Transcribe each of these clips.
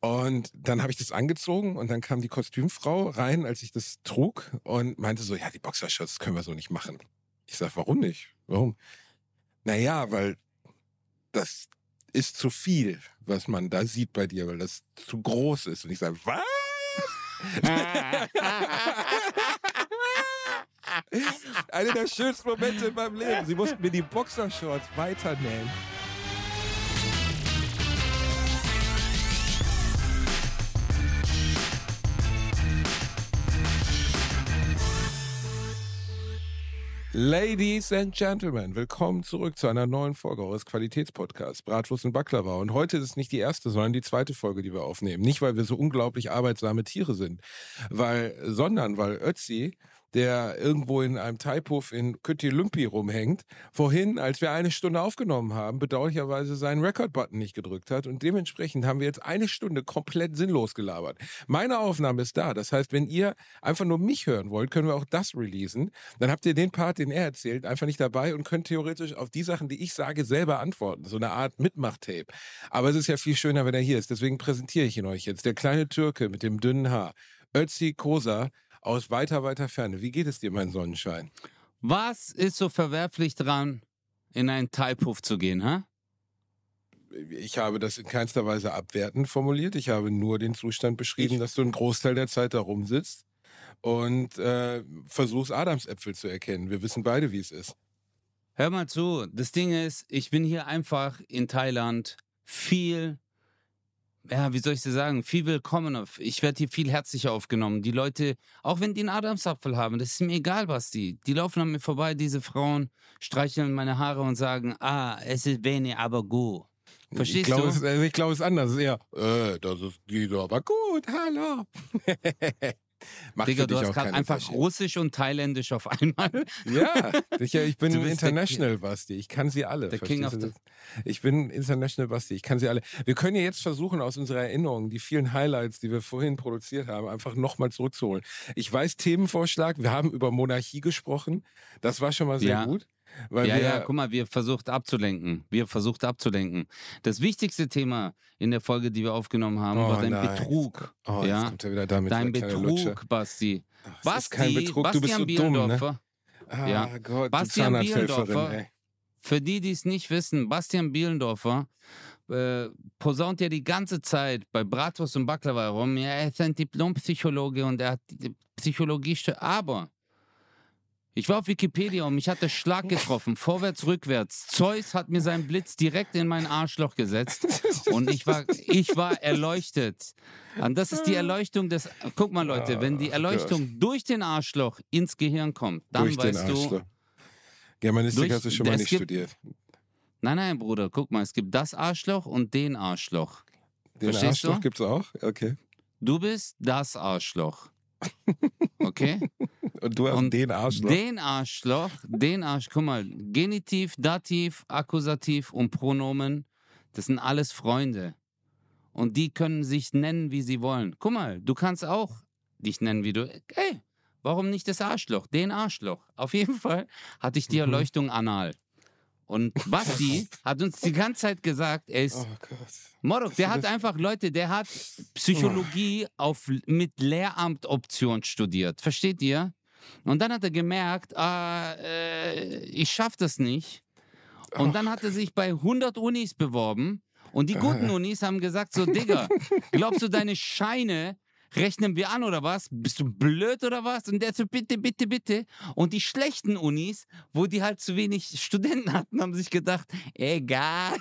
Und dann habe ich das angezogen und dann kam die Kostümfrau rein, als ich das trug und meinte so, ja, die Boxershorts können wir so nicht machen. Ich sag, warum nicht? Warum? Naja, weil das ist zu viel, was man da sieht bei dir, weil das zu groß ist. Und ich sage, was? Einer der schönsten Momente in meinem Leben. Sie mussten mir die Boxershorts weiternähen. Ladies and Gentlemen, willkommen zurück zu einer neuen Folge eures Qualitätspodcasts Bratwurst und Baklava. Und heute ist es nicht die erste, sondern die zweite Folge, die wir aufnehmen. Nicht, weil wir so unglaublich arbeitsame Tiere sind, weil, sondern weil Ötzi der irgendwo in einem Taipuff in Küttilümpi rumhängt, vorhin, als wir eine Stunde aufgenommen haben, bedauerlicherweise seinen Record-Button nicht gedrückt hat und dementsprechend haben wir jetzt eine Stunde komplett sinnlos gelabert. Meine Aufnahme ist da. Das heißt, wenn ihr einfach nur mich hören wollt, können wir auch das releasen. Dann habt ihr den Part, den er erzählt, einfach nicht dabei und könnt theoretisch auf die Sachen, die ich sage, selber antworten. So eine Art Mitmachtape. Aber es ist ja viel schöner, wenn er hier ist. Deswegen präsentiere ich ihn euch jetzt. Der kleine Türke mit dem dünnen Haar. Ötzi Kosa aus weiter, weiter Ferne. Wie geht es dir, mein Sonnenschein? Was ist so verwerflich dran, in einen Teilpuff zu gehen, hä? Ich habe das in keinster Weise abwertend formuliert. Ich habe nur den Zustand beschrieben, ich dass du einen Großteil der Zeit da rumsitzt und äh, versuchst, Adamsäpfel zu erkennen. Wir wissen beide, wie es ist. Hör mal zu. Das Ding ist, ich bin hier einfach in Thailand viel ja, wie soll ich dir sagen, viel willkommener. Ich werde hier viel herzlicher aufgenommen. Die Leute, auch wenn die einen Adamsapfel haben, das ist mir egal, Basti. Die laufen an mir vorbei, diese Frauen, streicheln meine Haare und sagen, ah, es ist wenig, aber gut. Verstehst ich glaub, du? Es, ich glaube, es ist anders. Es ist eher, äh, das ist geht aber gut, hallo. Macht Digga, du hast gerade einfach Russisch und Thailändisch auf einmal. Ja, sicher, ich bin international, Basti. Ich kann sie alle. Der King of the ich bin international, Basti. Ich kann sie alle. Wir können ja jetzt versuchen, aus unserer Erinnerung die vielen Highlights, die wir vorhin produziert haben, einfach nochmal zurückzuholen. Ich weiß Themenvorschlag. Wir haben über Monarchie gesprochen. Das war schon mal sehr ja. gut. Weil ja, wir, ja, guck mal, wir versucht abzulenken. Wir versucht abzulenken. Das wichtigste Thema in der Folge, die wir aufgenommen haben, oh, war dein nein. Betrug. Oh, ja? jetzt kommt er wieder damit. Dein Betrug, Basti. Ach, Basti, ist kein Betrug, Bastian du bist so dumm, ne? Ah, ja. Gott, Bastian Bielendorfer, für die, die es nicht wissen, Bastian Bielendorfer äh, posaunt ja die ganze Zeit bei Bratwurst und Baklava herum, ja, er ist ein Diplompsychologe und er hat Psychologie, aber ich war auf Wikipedia und mich hat der Schlag getroffen, vorwärts, rückwärts. Zeus hat mir seinen Blitz direkt in mein Arschloch gesetzt und ich war, ich war erleuchtet. Und das ist die Erleuchtung des, guck mal Leute, wenn die Erleuchtung durch den Arschloch ins Gehirn kommt, dann durch weißt du... Germanistik durch, hast du schon mal nicht gibt, studiert. Nein, nein, Bruder, guck mal, es gibt das Arschloch und den Arschloch. Den Verstehst Arschloch du? gibt's auch? Okay. Du bist das Arschloch. Okay? Und du hast und den Arschloch. Den Arschloch, den Arsch, guck mal, Genitiv, Dativ, Akkusativ und Pronomen, das sind alles Freunde. Und die können sich nennen, wie sie wollen. Guck mal, du kannst auch dich nennen, wie du. Ey, warum nicht das Arschloch? Den Arschloch. Auf jeden Fall hatte ich die mhm. Erleuchtung anal. Und Basti hat uns die ganze Zeit gesagt, er ist. Oh Gott. Morok, der hat einfach Leute, der hat Psychologie auf, mit Lehramtoption studiert. Versteht ihr? Und dann hat er gemerkt, ah, äh, ich schaff das nicht. Und dann hat er sich bei 100 Unis beworben. Und die guten Unis haben gesagt so, Digga, glaubst du, deine Scheine rechnen wir an oder was? Bist du blöd oder was? Und der so, bitte, bitte, bitte. Und die schlechten Unis, wo die halt zu wenig Studenten hatten, haben sich gedacht, egal.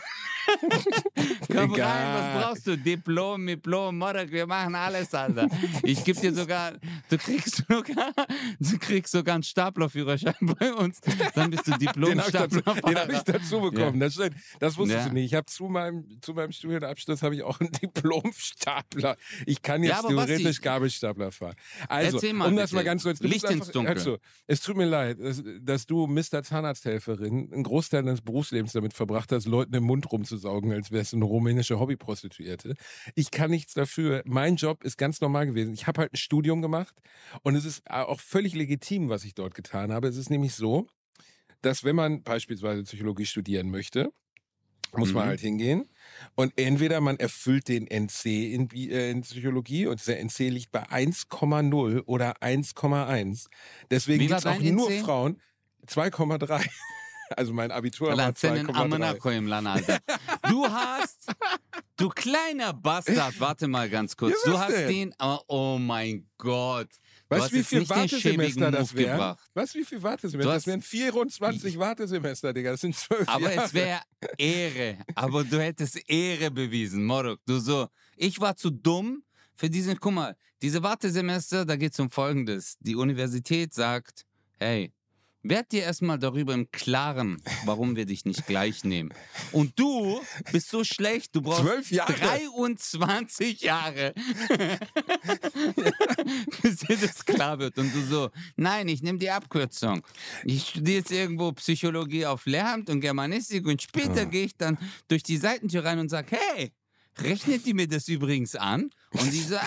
Komm egal. rein, was brauchst du? Diplom, Diplom, Morok, wir machen alles, Alter. Ich gebe dir sogar, du kriegst sogar, du kriegst sogar einen Staplerführerschein bei uns. Dann bist du Diplom-Stapler. Den habe ich, dazu bekommen. Ja. Das, das wusstest ja. du nicht. Ich habe zu meinem, zu meinem Studienabschluss habe ich auch einen Diplom-Stapler. Ich kann jetzt ja, theoretisch theoretisch Gabelstapler fahren. Also, mal, um das mal ganz kurz. Licht ins Dunkel. Also, es tut mir leid, dass, dass du Mr. Zahnarzthelferin einen Großteil deines Berufslebens damit verbracht hast, Leuten im Mund rumzusaugen, als wärst du eine rumänische Hobbyprostituierte. Ich kann nichts dafür. Mein Job ist ganz normal gewesen. Ich habe halt ein Studium gemacht und es ist auch völlig legitim, was ich dort getan habe. Es ist nämlich so, dass wenn man beispielsweise Psychologie studieren möchte, muss mhm. man halt hingehen Und entweder man erfüllt den NC in, äh, in Psychologie und dieser NC liegt bei 1,0 oder 1,1. Deswegen gibt es auch dein nur NC? Frauen 2,3. Also mein Abitur war Lancenen 2,3. Amanako im Lan, Alter. Du hast, du kleiner Bastard, warte mal ganz kurz. Ja, du hast denn? den, oh, oh mein Gott. Weißt du, wie viel Wartesemester das wären? Weißt du, wie viel Wartesemester? Das wären 24 Wartesemester, Digga. Das sind zwölf Aber Jahre. es wäre Ehre. Aber du hättest Ehre bewiesen, Morok. Du so, ich war zu dumm für diesen, guck mal, diese Wartesemester, da geht es um Folgendes. Die Universität sagt, hey, werd dir erstmal darüber im Klaren, warum wir dich nicht gleich nehmen. Und du bist so schlecht, du brauchst Zwölf Jahre. 23 Jahre, bis dir das klar wird. Und du so, nein, ich nehme die Abkürzung. Ich studiere jetzt irgendwo Psychologie auf Lehramt und Germanistik und später Ah. gehe ich dann durch die Seitentür rein und sage, hey, rechnet die mir das übrigens an? Und die so, ah,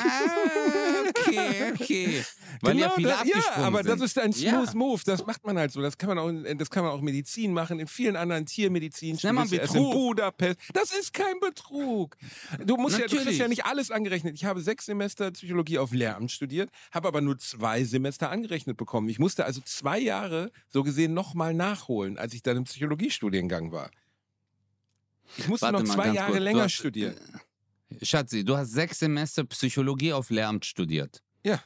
okay, okay. Weil ja viele Genau da, ja, aber sind. das ist ein Ja. smooth Move. Das macht man halt so. Das kann man auch, in- das kann man auch in Medizin machen, in vielen anderen Tiermedizin. nennt man erst in Betrug. Budapest. Das ist kein Betrug. Du musst ja, du kriegst Natürlich. ja nicht alles angerechnet. Ich habe sechs Semester Psychologie auf Lehramt studiert, habe aber nur zwei Semester angerechnet bekommen. Ich musste also zwei Jahre so gesehen nochmal nachholen, als ich dann im Psychologiestudiengang war. Ich musste Warte noch zwei Jahre kurz. Länger hast- studieren. Schatzi, du hast sechs Semester Psychologie auf Lehramt studiert. Ja.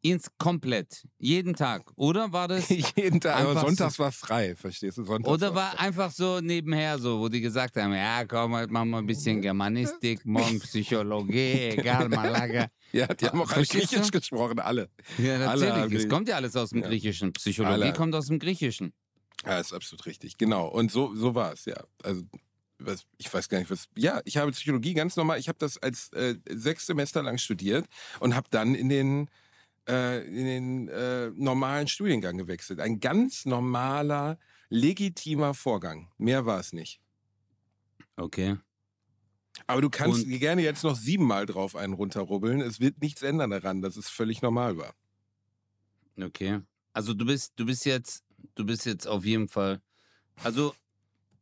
Ins komplett. Jeden Tag. Oder war das? Jeden Tag. Aber sonntags war frei, verstehst du? Sonntags Oder war's war einfach so nebenher so, wo die gesagt haben, ja komm, heute machen wir ein bisschen Germanistik, morgen Psychologie, egal, Malaga. Ja, die haben auch alle Verstehst du? Griechisch gesprochen, alle. Ja, Alle natürlich. haben es kommt ja alles aus dem Ja. Griechischen. Psychologie Alle. kommt aus dem Griechischen. Ja, ist absolut richtig. Genau. Und so, so war es, ja. Also, was, ich weiß gar nicht, was. Ja, ich habe Psychologie ganz normal. Ich habe das als äh, sechs Semester lang studiert und habe dann in den, äh, in den äh, normalen Studiengang gewechselt. Ein ganz normaler, legitimer Vorgang. Mehr war es nicht. Okay. Aber du kannst Und- gerne jetzt noch siebenmal drauf einen runterrubbeln. Es wird nichts ändern daran, dass es völlig normal war. Okay. Also du bist, du bist jetzt, du bist jetzt auf jeden Fall. Also,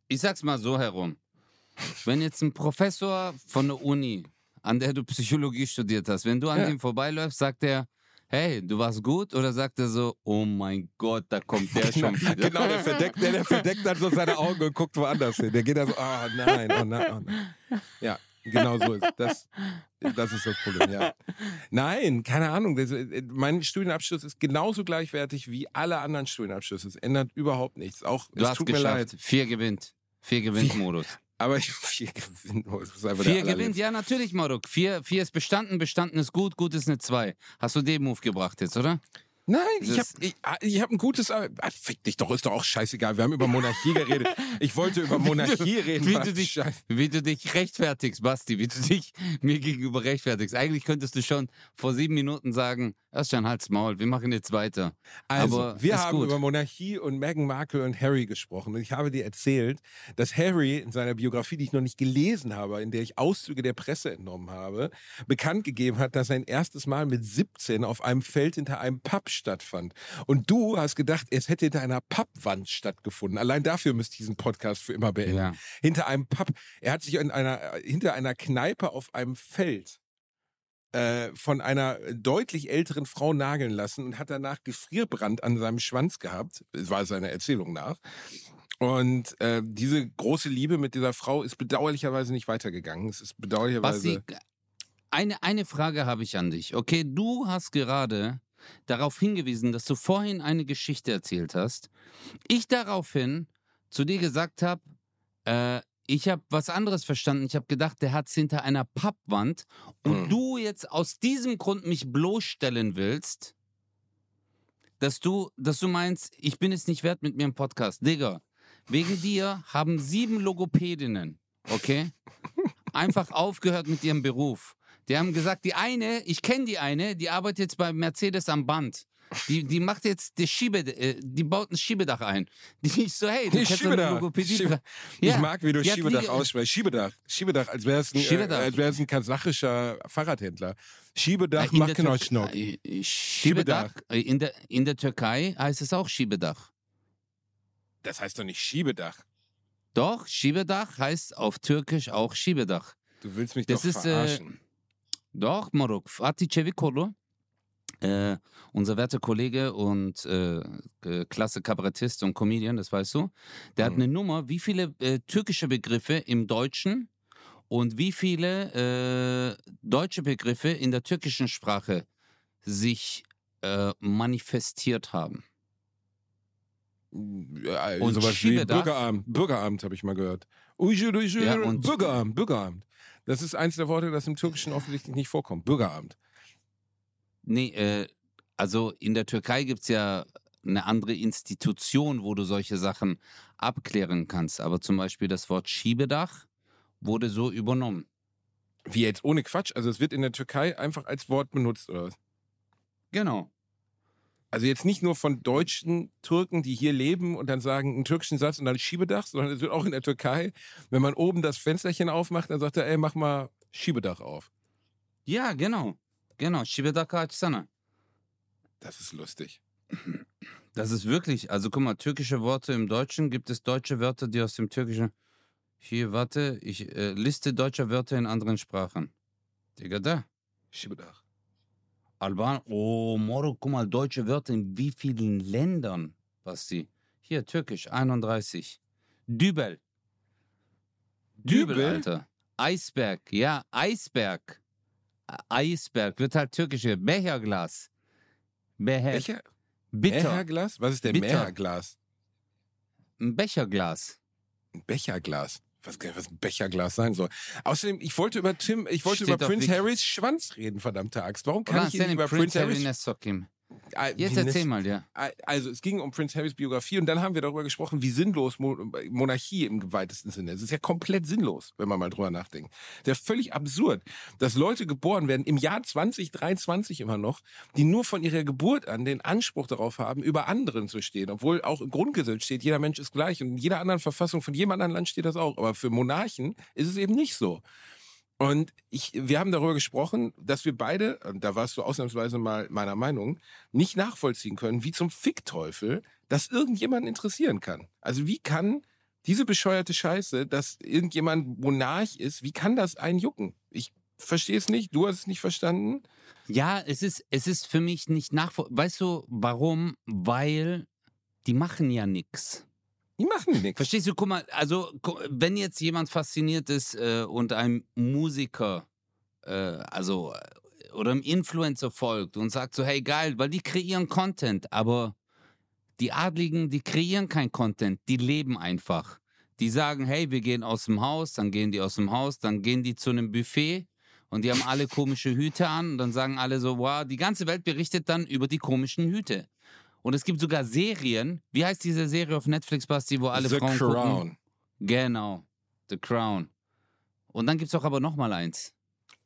ich sag's mal so herum. Wenn jetzt ein Professor von der Uni, an der du Psychologie studiert hast, wenn du an Ja. dem vorbeiläufst, sagt er, hey, du warst gut? Oder sagt er so, oh mein Gott, da kommt der schon wieder. Genau, der verdeckt, der, der verdeckt dann so seine Augen und guckt woanders hin. Der geht da so, oh nein, oh nein, oh nein. Ja, genau so ist das. Das ist das Problem, ja. Nein, keine Ahnung. Das, äh, mein Studienabschluss ist genauso gleichwertig wie alle anderen Studienabschlüsse. Es ändert überhaupt nichts. Auch, Du es hast tut mir geschafft. leid. Vier gewinnt. Vier gewinnt Modus. Aber ich vier gewinnen. Vier gewinnt, ja natürlich, Marok. Vier, vier ist bestanden, bestanden ist gut, gut ist eine Zwei. Hast du den Move gebracht jetzt, oder? Nein, ich habe ich, ah, ich hab ein gutes. Ah, fick dich doch, ist doch auch scheißegal. Wir haben über Monarchie geredet. Ich wollte über Monarchie reden. wie du dich-. Wie du dich rechtfertigst, Basti, wie du dich mir gegenüber rechtfertigst. Eigentlich könntest du schon vor sieben Minuten sagen, erst schon Hals Maul, wir machen jetzt weiter. Also, Aber wir haben gut. über Monarchie und Meghan Markle und Harry gesprochen. Und ich habe dir erzählt, dass Harry in seiner Biografie, die ich noch nicht gelesen habe, in der ich Auszüge der Presse entnommen habe, bekannt gegeben hat, dass sein erstes Mal mit 17 auf einem Feld hinter einem Pub stattfand. Und du hast gedacht, es hätte hinter einer Pappwand stattgefunden. Allein dafür müsste ich diesen Podcast für immer beenden. Ja. Hinter einem Pub. Er hat sich in einer, hinter einer Kneipe auf einem Feld äh, von einer deutlich älteren Frau nageln lassen und hat danach Gefrierbrand an seinem Schwanz gehabt. War seiner Erzählung nach. Und äh, diese große Liebe mit dieser Frau ist bedauerlicherweise nicht weitergegangen. Es ist bedauerlicherweise. Basti, eine, eine Frage habe ich an dich. Okay, du hast gerade darauf hingewiesen, dass du vorhin eine Geschichte erzählt hast. Ich daraufhin zu dir gesagt habe, äh, ich habe was anderes verstanden. Ich habe gedacht, der hat es hinter einer Pappwand. Und Hm. du jetzt aus diesem Grund mich bloßstellen willst, dass du, dass du meinst, ich bin es nicht wert mit mir im Podcast. Digga, wegen dir haben sieben Logopädinnen, okay, einfach aufgehört mit ihrem Beruf. Die haben gesagt, die eine, ich kenne die eine, die arbeitet jetzt bei Mercedes am Band. Die, die macht jetzt die Schiebe, äh, die baut ein Schiebedach ein. Die ich so, hey, du Nee, Schiebedach. Schiebe- Ja, Ich mag, wie du die Schiebedach Liege- aussprichst. Schiebedach. Schiebedach, als wäre es ein, Schiebedach. äh, als wär's ein kasachischer Fahrradhändler. Schiebedach Äh, in macht genau Schnock. äh, äh, Schiebedach. äh, In der, in der Türkei heißt es auch Schiebedach. Das heißt doch nicht Schiebedach. Doch, Schiebedach heißt auf Türkisch auch Schiebedach. Du willst mich Das doch ist, äh, verarschen. Doch, Moruk. Fatih Çevikolu, äh, unser werter Kollege und äh, klasse Kabarettist und Comedian, das weißt du, der hat Mhm. eine Nummer, wie viele äh, türkische Begriffe im Deutschen und wie viele äh, deutsche Begriffe in der türkischen Sprache sich äh, manifestiert haben. Ja, und sowas wie Bürgeramt. Bürgeramt habe ich mal gehört. Ja, und- Bürgeramt, Bürgeramt. Das ist eins der Worte, das im Türkischen offensichtlich nicht vorkommt. Bürgeramt. Nee, äh, also in der Türkei gibt es ja eine andere Institution, wo du solche Sachen abklären kannst. Aber zum Beispiel das Wort Schiebedach wurde so übernommen. Wie jetzt ohne Quatsch. Also es wird in der Türkei einfach als Wort benutzt, oder was? Genau. Also jetzt nicht nur von deutschen Türken, die hier leben und dann sagen einen türkischen Satz und dann Schiebedach, sondern es wird auch in der Türkei, wenn man oben das Fensterchen aufmacht, dann sagt er, ey, mach mal Schiebedach auf. Ja, genau. Genau. Schiebedach açsana. Das ist lustig. Das ist wirklich, also guck mal, türkische Worte im Deutschen gibt es deutsche Wörter, die aus dem Türkischen. Hier, warte, ich äh, liste deutsche Wörter in anderen Sprachen. Digga, da. Schiebedach. Alban, oh, Moro, guck mal, deutsche Wörter in wie vielen Ländern, Basti? Hier, Türkisch, 31. Dübel. Dübel, Dübel? Alter. Eisberg, ja, Eisberg. Eisberg wird halt türkisch. hier. Becherglas. Becher. Becher? Bitter. Mehrglas? Was ist denn Bitter. Mehrglas? Ein Becherglas. Ein Becherglas. Was, was ein Becherglas sein soll. Außerdem, ich wollte über Tim, ich wollte Steht über Prince Harrys Schwanz reden, verdammte Axt. Warum kann Ulan ich nicht über Prince Prince Harry Harrys... Ah, Jetzt erzähl mal, ja. Also es ging um Prince Harrys Biografie und dann haben wir darüber gesprochen, wie sinnlos Mo Monarchie im weitesten Sinne ist. Es ist ja komplett sinnlos, wenn man mal drüber nachdenkt. Der ist völlig absurd, dass Leute geboren werden im Jahr 2023 immer noch, die nur von ihrer Geburt an den Anspruch darauf haben, über anderen zu stehen. Obwohl auch im Grundgesetz steht, jeder Mensch ist gleich und in jeder anderen Verfassung von jedem anderen Land steht das auch. Aber für Monarchen ist es eben nicht so. Und ich, wir haben darüber gesprochen, dass wir beide, da warst du ausnahmsweise mal meiner Meinung, nicht nachvollziehen können, wie zum Fickteufel das irgendjemanden interessieren kann. Also wie kann diese bescheuerte Scheiße, dass irgendjemand Monarch ist, wie kann das einen jucken? Ich verstehe es nicht, du hast es nicht verstanden. Ja, es ist, es ist für mich nicht nachvollziehbar. Weißt du, warum? Weil die machen ja nichts. Die machen nichts. Verstehst du? Guck mal, also wenn jetzt jemand fasziniert ist äh, und einem Musiker, äh, also äh, oder einem Influencer folgt und sagt so, hey geil, weil die kreieren Content, aber die Adligen, die kreieren kein Content, die leben einfach. Die sagen, hey, wir gehen aus dem Haus, dann gehen die aus dem Haus, dann gehen die zu einem Buffet und die haben alle komische Hüte an und dann sagen alle so, wow, die ganze Welt berichtet dann über die komischen Hüte. Und es gibt sogar Serien, wie heißt diese Serie auf Netflix, Basti, wo alle The Frauen gucken? Crown. Genau, The Crown. Und dann gibt es auch aber noch mal eins.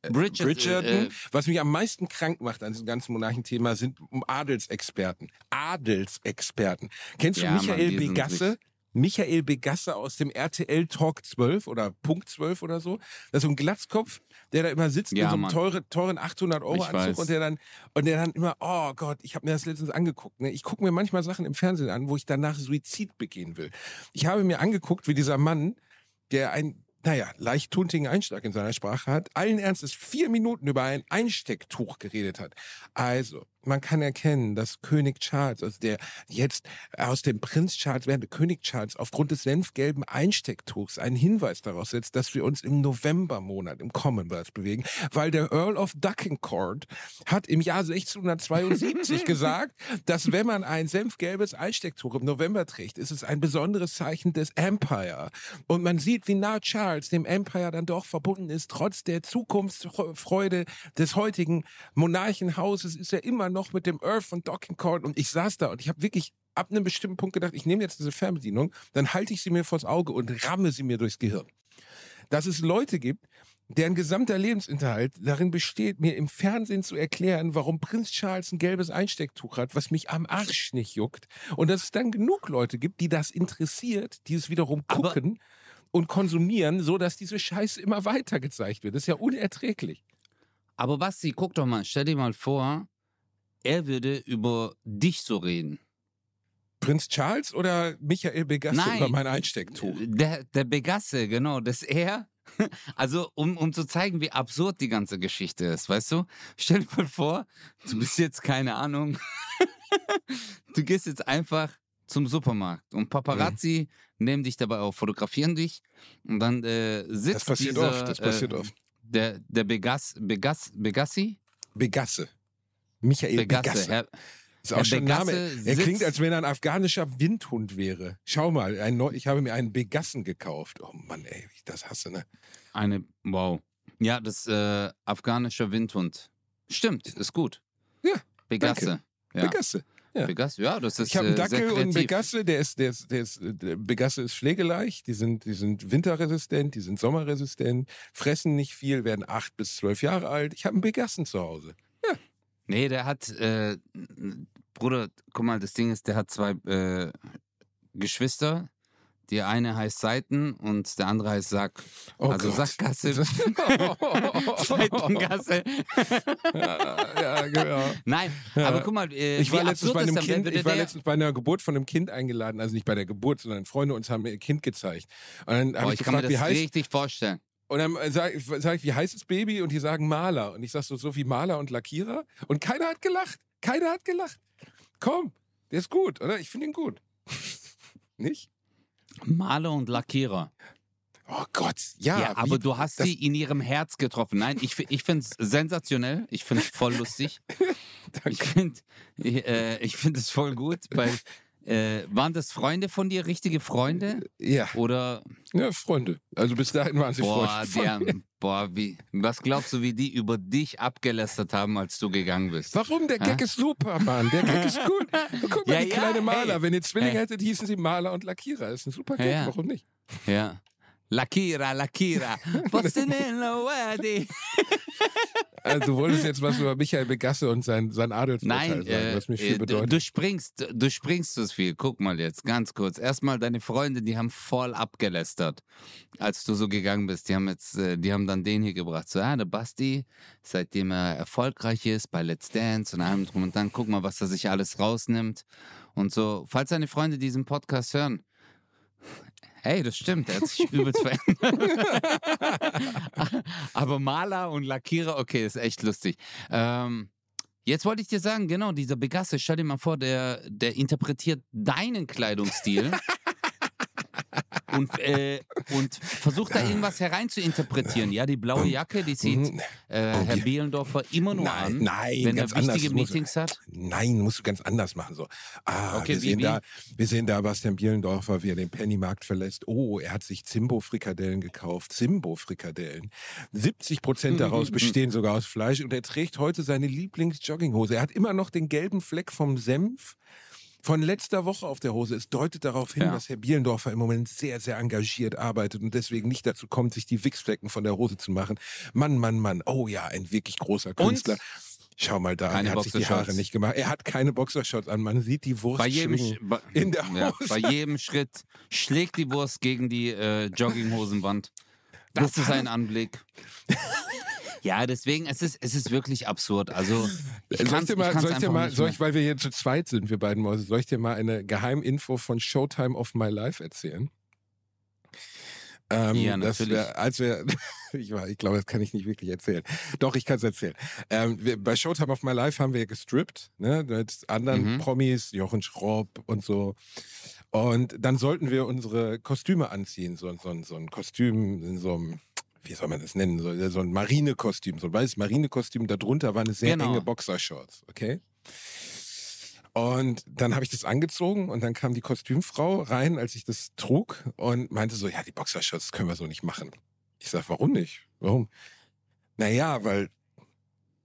Bridget, Bridgerton. Äh, Was mich am meisten krank macht an diesem ganzen Monarchenthema sind Adelsexperten. Adelsexperten. Kennst du Ja, Michael Begasse? Michael Begasse aus dem RTL Talk 12 oder Punkt 12 oder so. Das ist so ein Glatzkopf, der da immer sitzt Ja, in so einem Mann. teure, teuren 800 Euro Ich Anzug weiß. und der dann und der dann immer, oh Gott, ich habe mir das letztens angeguckt. Ne? Ich gucke mir manchmal Sachen im Fernsehen an, wo ich danach Suizid begehen will. Ich habe mir angeguckt, wie dieser Mann, der ein naja, leicht tuntigen Einschlag in seiner Sprache hat, allen Ernstes vier Minuten über ein Einstecktuch geredet hat. Also, man kann erkennen, dass König Charles, also der jetzt aus dem Prinz Charles werdende König Charles aufgrund des senfgelben Einstecktuchs einen Hinweis darauf setzt, dass wir uns im Novembermonat im Commonwealth bewegen, weil der Earl of Duckincourt hat im Jahr 1672 gesagt, dass wenn man ein senfgelbes Einstecktuch im November trägt, ist es ein besonderes Zeichen des Empire. Und man sieht, wie nah Charles dem Empire dann doch verbunden ist, trotz der Zukunftsfreude des heutigen Monarchenhauses ist er immer noch mit dem Earl von Dockingcourt und ich saß da und ich habe wirklich ab einem bestimmten Punkt gedacht, ich nehme jetzt diese Fernbedienung, dann halte ich sie mir vors Auge und ramme sie mir durchs Gehirn. Dass es Leute gibt, deren gesamter Lebensinhalt darin besteht, mir im Fernsehen zu erklären, warum Prinz Charles ein gelbes Einstecktuch hat, was mich am Arsch nicht juckt. Und dass es dann genug Leute gibt, die das interessiert, die es wiederum Aber- gucken und konsumieren, so dass diese Scheiße immer weiter gezeigt wird. Das ist ja unerträglich. aber Basti, guck doch mal, stell dir mal vor, er würde über dich so reden. Prinz Charles oder Michael Begasse Nein. über mein Einstecktuch? Der, der Begasse, genau, das er. Also, um, um zu zeigen, wie absurd die ganze Geschichte ist, weißt du? Stell dir mal vor, du bist jetzt, keine Ahnung, du gehst jetzt einfach zum Supermarkt und Paparazzi nehmen dich dabei auf, fotografieren dich und dann äh, sitzt Das passiert dieser, oft, das passiert äh, oft. Der, der Begass, Begass, Begassi? Begasse. Michael Begasse. Begasse. Herr, ist auch Herr schon ein Name. Begasse Er klingt, als wenn er ein afghanischer Windhund wäre. Schau mal, ein ich habe mir einen Begassen gekauft. Oh Mann, ey, ich das hasse, ne? Eine, wow. Ja, das äh, afghanische Windhund. Stimmt, ist gut. Ja, Begasse. Ja. Begasse. Ja. Begasse, ja, das ist Ich habe einen äh, Dackel und einen. Begasse, der ist, der ist, der ist, der Begasse ist pflegeleicht, die sind, die sind winterresistent, die sind sommerresistent, fressen nicht viel, werden acht bis zwölf Jahre alt. Ich habe einen Begassen zu Hause. Nee, der hat, äh, Bruder, guck mal, das Ding ist, der hat zwei äh, Geschwister. Die eine heißt Seiten und der andere heißt Sack. Oh also Gott. Sackgasse, Seitengasse. ja, ja, genau. Nein, Ja. aber guck mal, äh, Ich war, letztens bei einem dann, kind, ich war letztens bei einer Geburt von einem Kind eingeladen, also nicht bei der Geburt, sondern Freunde uns haben ihr Kind gezeigt. Und dann habe ich ich kann mir gefragt, wie das heißt richtig vorstellen. Und dann sage sag ich, wie heißt das Baby? Und die sagen Maler. Und ich sage so, so wie Maler und Lackierer. Und keiner hat gelacht. Keiner hat gelacht. Komm, der ist gut, oder? Ich finde ihn gut. Nicht? Maler und Lackierer. Oh Gott, ja. Ja, aber wie- du hast sie in ihrem Herz getroffen. Nein, ich, ich finde es sensationell. Ich finde es voll lustig. ich finde äh, ich find es voll gut, weil äh, waren das Freunde von dir, richtige Freunde? Ja, Oder ja, Freunde. Also bis dahin waren sie boah, Freunde. der, boah, wie, was glaubst du, wie die über dich abgelästert haben, als du gegangen bist? Warum? Der Gag Hä? ist super, Mann. Der Gag ist gut. Guck mal, Ja, die ja, kleine Maler. hey. Wenn ihr Zwillinge Hey. hättet, hießen sie Maler und Lackierer. Ist ein super Gag. Ja. Warum nicht? Ja. Lakira, Lakira. Was denn in the Also, du wolltest jetzt was über Michael Begasse und sein, sein Adelsurteil Nein, sagen, äh, was mich äh, viel du, bedeutet. du springst, du springst zu viel. Guck mal jetzt, ganz kurz. Erstmal deine Freunde, die haben voll abgelästert, als du so gegangen bist. Die haben jetzt, äh, die haben dann den hier gebracht. So, ja, der Basti, seitdem er erfolgreich ist bei Let's Dance und allem drum und dann, guck mal, was er sich alles rausnimmt. Und so, falls deine Freunde diesen Podcast hören, Hey, das stimmt, er hat sich übelst verändert. Aber Maler und Lackierer, okay, ist echt lustig. Ähm, jetzt wollte ich dir sagen, genau, dieser Begasse, stell dir mal vor, der, der interpretiert deinen Kleidungsstil und, äh, und versucht da irgendwas herein zu interpretieren. Ja, die blaue Jacke, die zieht Mhm. äh, Herr Bielendorfer immer nur Nein, an, nein, wenn er anders. wichtige muss- Meetings hat. Nein, musst du ganz anders machen. So. Ah, Okay, wir, wie- sehen wie? Da, wir sehen da Bastian Bielendorfer, wie er den Pennymarkt verlässt. Oh, er hat sich Zimbo-Frikadellen gekauft. Zimbo-Frikadellen. 70 Prozent daraus bestehen sogar aus Fleisch und er trägt heute seine Lieblings-Jogginghose. Er hat immer noch den gelben Fleck vom Senf von letzter Woche auf der Hose. Es deutet darauf hin, Ja. dass Herr Bielendorfer im Moment sehr, sehr engagiert arbeitet und deswegen nicht dazu kommt, sich die Wichsflecken von der Hose zu machen. Mann, Mann, Mann. Oh ja, ein wirklich großer Künstler. Schau mal da, Keine er hat sich die. Haare nicht gemacht. Er hat keine Boxershorts an. Man sieht die Wurst Bei jedem, schwingen. Sch- bei, in der ja, Hose. bei jedem Schritt schlägt die Wurst gegen die äh, Jogginghosenwand. Das ist ein Anblick. Ja, deswegen, es ist, es ist wirklich absurd. Also, ich soll ich dir mal, ich soll ich dir mal soll ich, weil wir hier zu zweit sind, wir beiden Mäuse, soll ich dir mal eine Geheiminfo von Showtime of My Life erzählen? Ähm, Ja, natürlich. Wir, als wir, ich, war- ich glaube, das kann ich nicht wirklich erzählen. Doch, ich kann es erzählen. Ähm, wir, bei Showtime of My Life haben wir gestrippt, ne, mit anderen Mhm. Promis, Jochen Schropp und so. Und dann sollten wir unsere Kostüme anziehen, so, so, so ein Kostüm in so einem, wie soll man das nennen, so, so ein Marinekostüm, so ein weißes Marinekostüm, darunter waren eine sehr Genau. enge Boxershorts, okay? Und dann habe ich das angezogen und dann kam die Kostümfrau rein, als ich das trug und meinte so, ja, die Boxershorts können wir so nicht machen. Ich sag, warum nicht? Warum? Naja, weil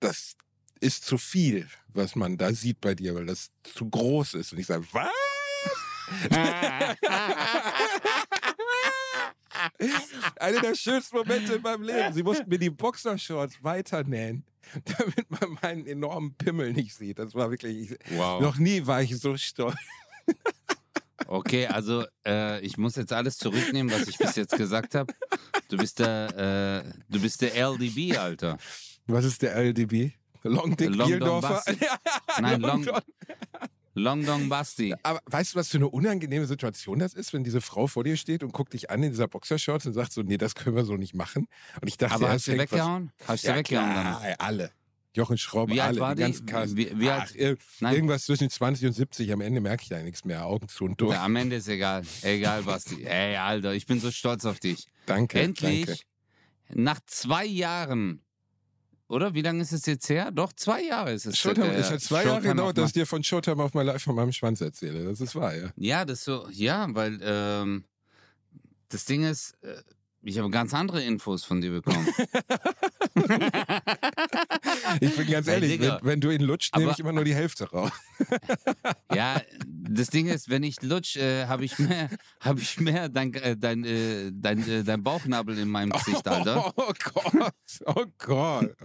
das ist zu viel, was man da sieht bei dir, weil das zu groß ist. Und ich sage, was? Einer der schönsten Momente in meinem Leben. Sie mussten mir die Boxershorts weiternähen, damit man meinen enormen Pimmel nicht sieht. Das war wirklich, ich, Wow. noch nie war ich so stolz. Okay, also äh, ich muss jetzt alles zurücknehmen, was ich bis jetzt gesagt habe. Du bist der, äh, du bist der LDB, Alter. Was ist der LDB? Long Dick Long? Basti. Nein, Long- Don. Long Dong Basti. Aber weißt du, was für eine unangenehme Situation das ist, wenn diese Frau vor dir steht und guckt dich an in dieser Boxershorts und sagt so, nee, das können wir so nicht machen. Und ich dachte, Aber ja, hast du was- weggehauen? Hast du Ja, weggehauen klar, dann? alle. Jochen Schraub, Wie alle, die ganzen Cast. Wie- wie alt- Ach, irgendwas zwischen 20 und 70. Am Ende merke ich da nichts mehr. Augen zu und durch. Ja, am Ende ist egal. Egal, Basti. Ey, Alter, ich bin so stolz auf dich. Danke. Endlich, Danke. nach zwei Jahren, oder? Wie lange ist es jetzt her? Doch, zwei Jahre ist es. Showtime, äh, es hat zwei Showtime Jahre gedauert, dass ich dir von Showtime auf My Life von meinem Schwanz erzähle. Das ist wahr, ja. Ja, das so, ja, weil ähm, das Ding ist, äh, ich habe ganz andere Infos von dir bekommen. Ich bin ganz ehrlich, wenn, wenn du ihn lutscht, nehme ich immer nur die Hälfte raus. ja, das Ding ist, wenn ich lutsch, äh, habe ich mehr, habe ich mehr dein, äh, dein, äh, dein, äh, dein Bauchnabel in meinem Gesicht, Alter. Oh Gott, oh Gott.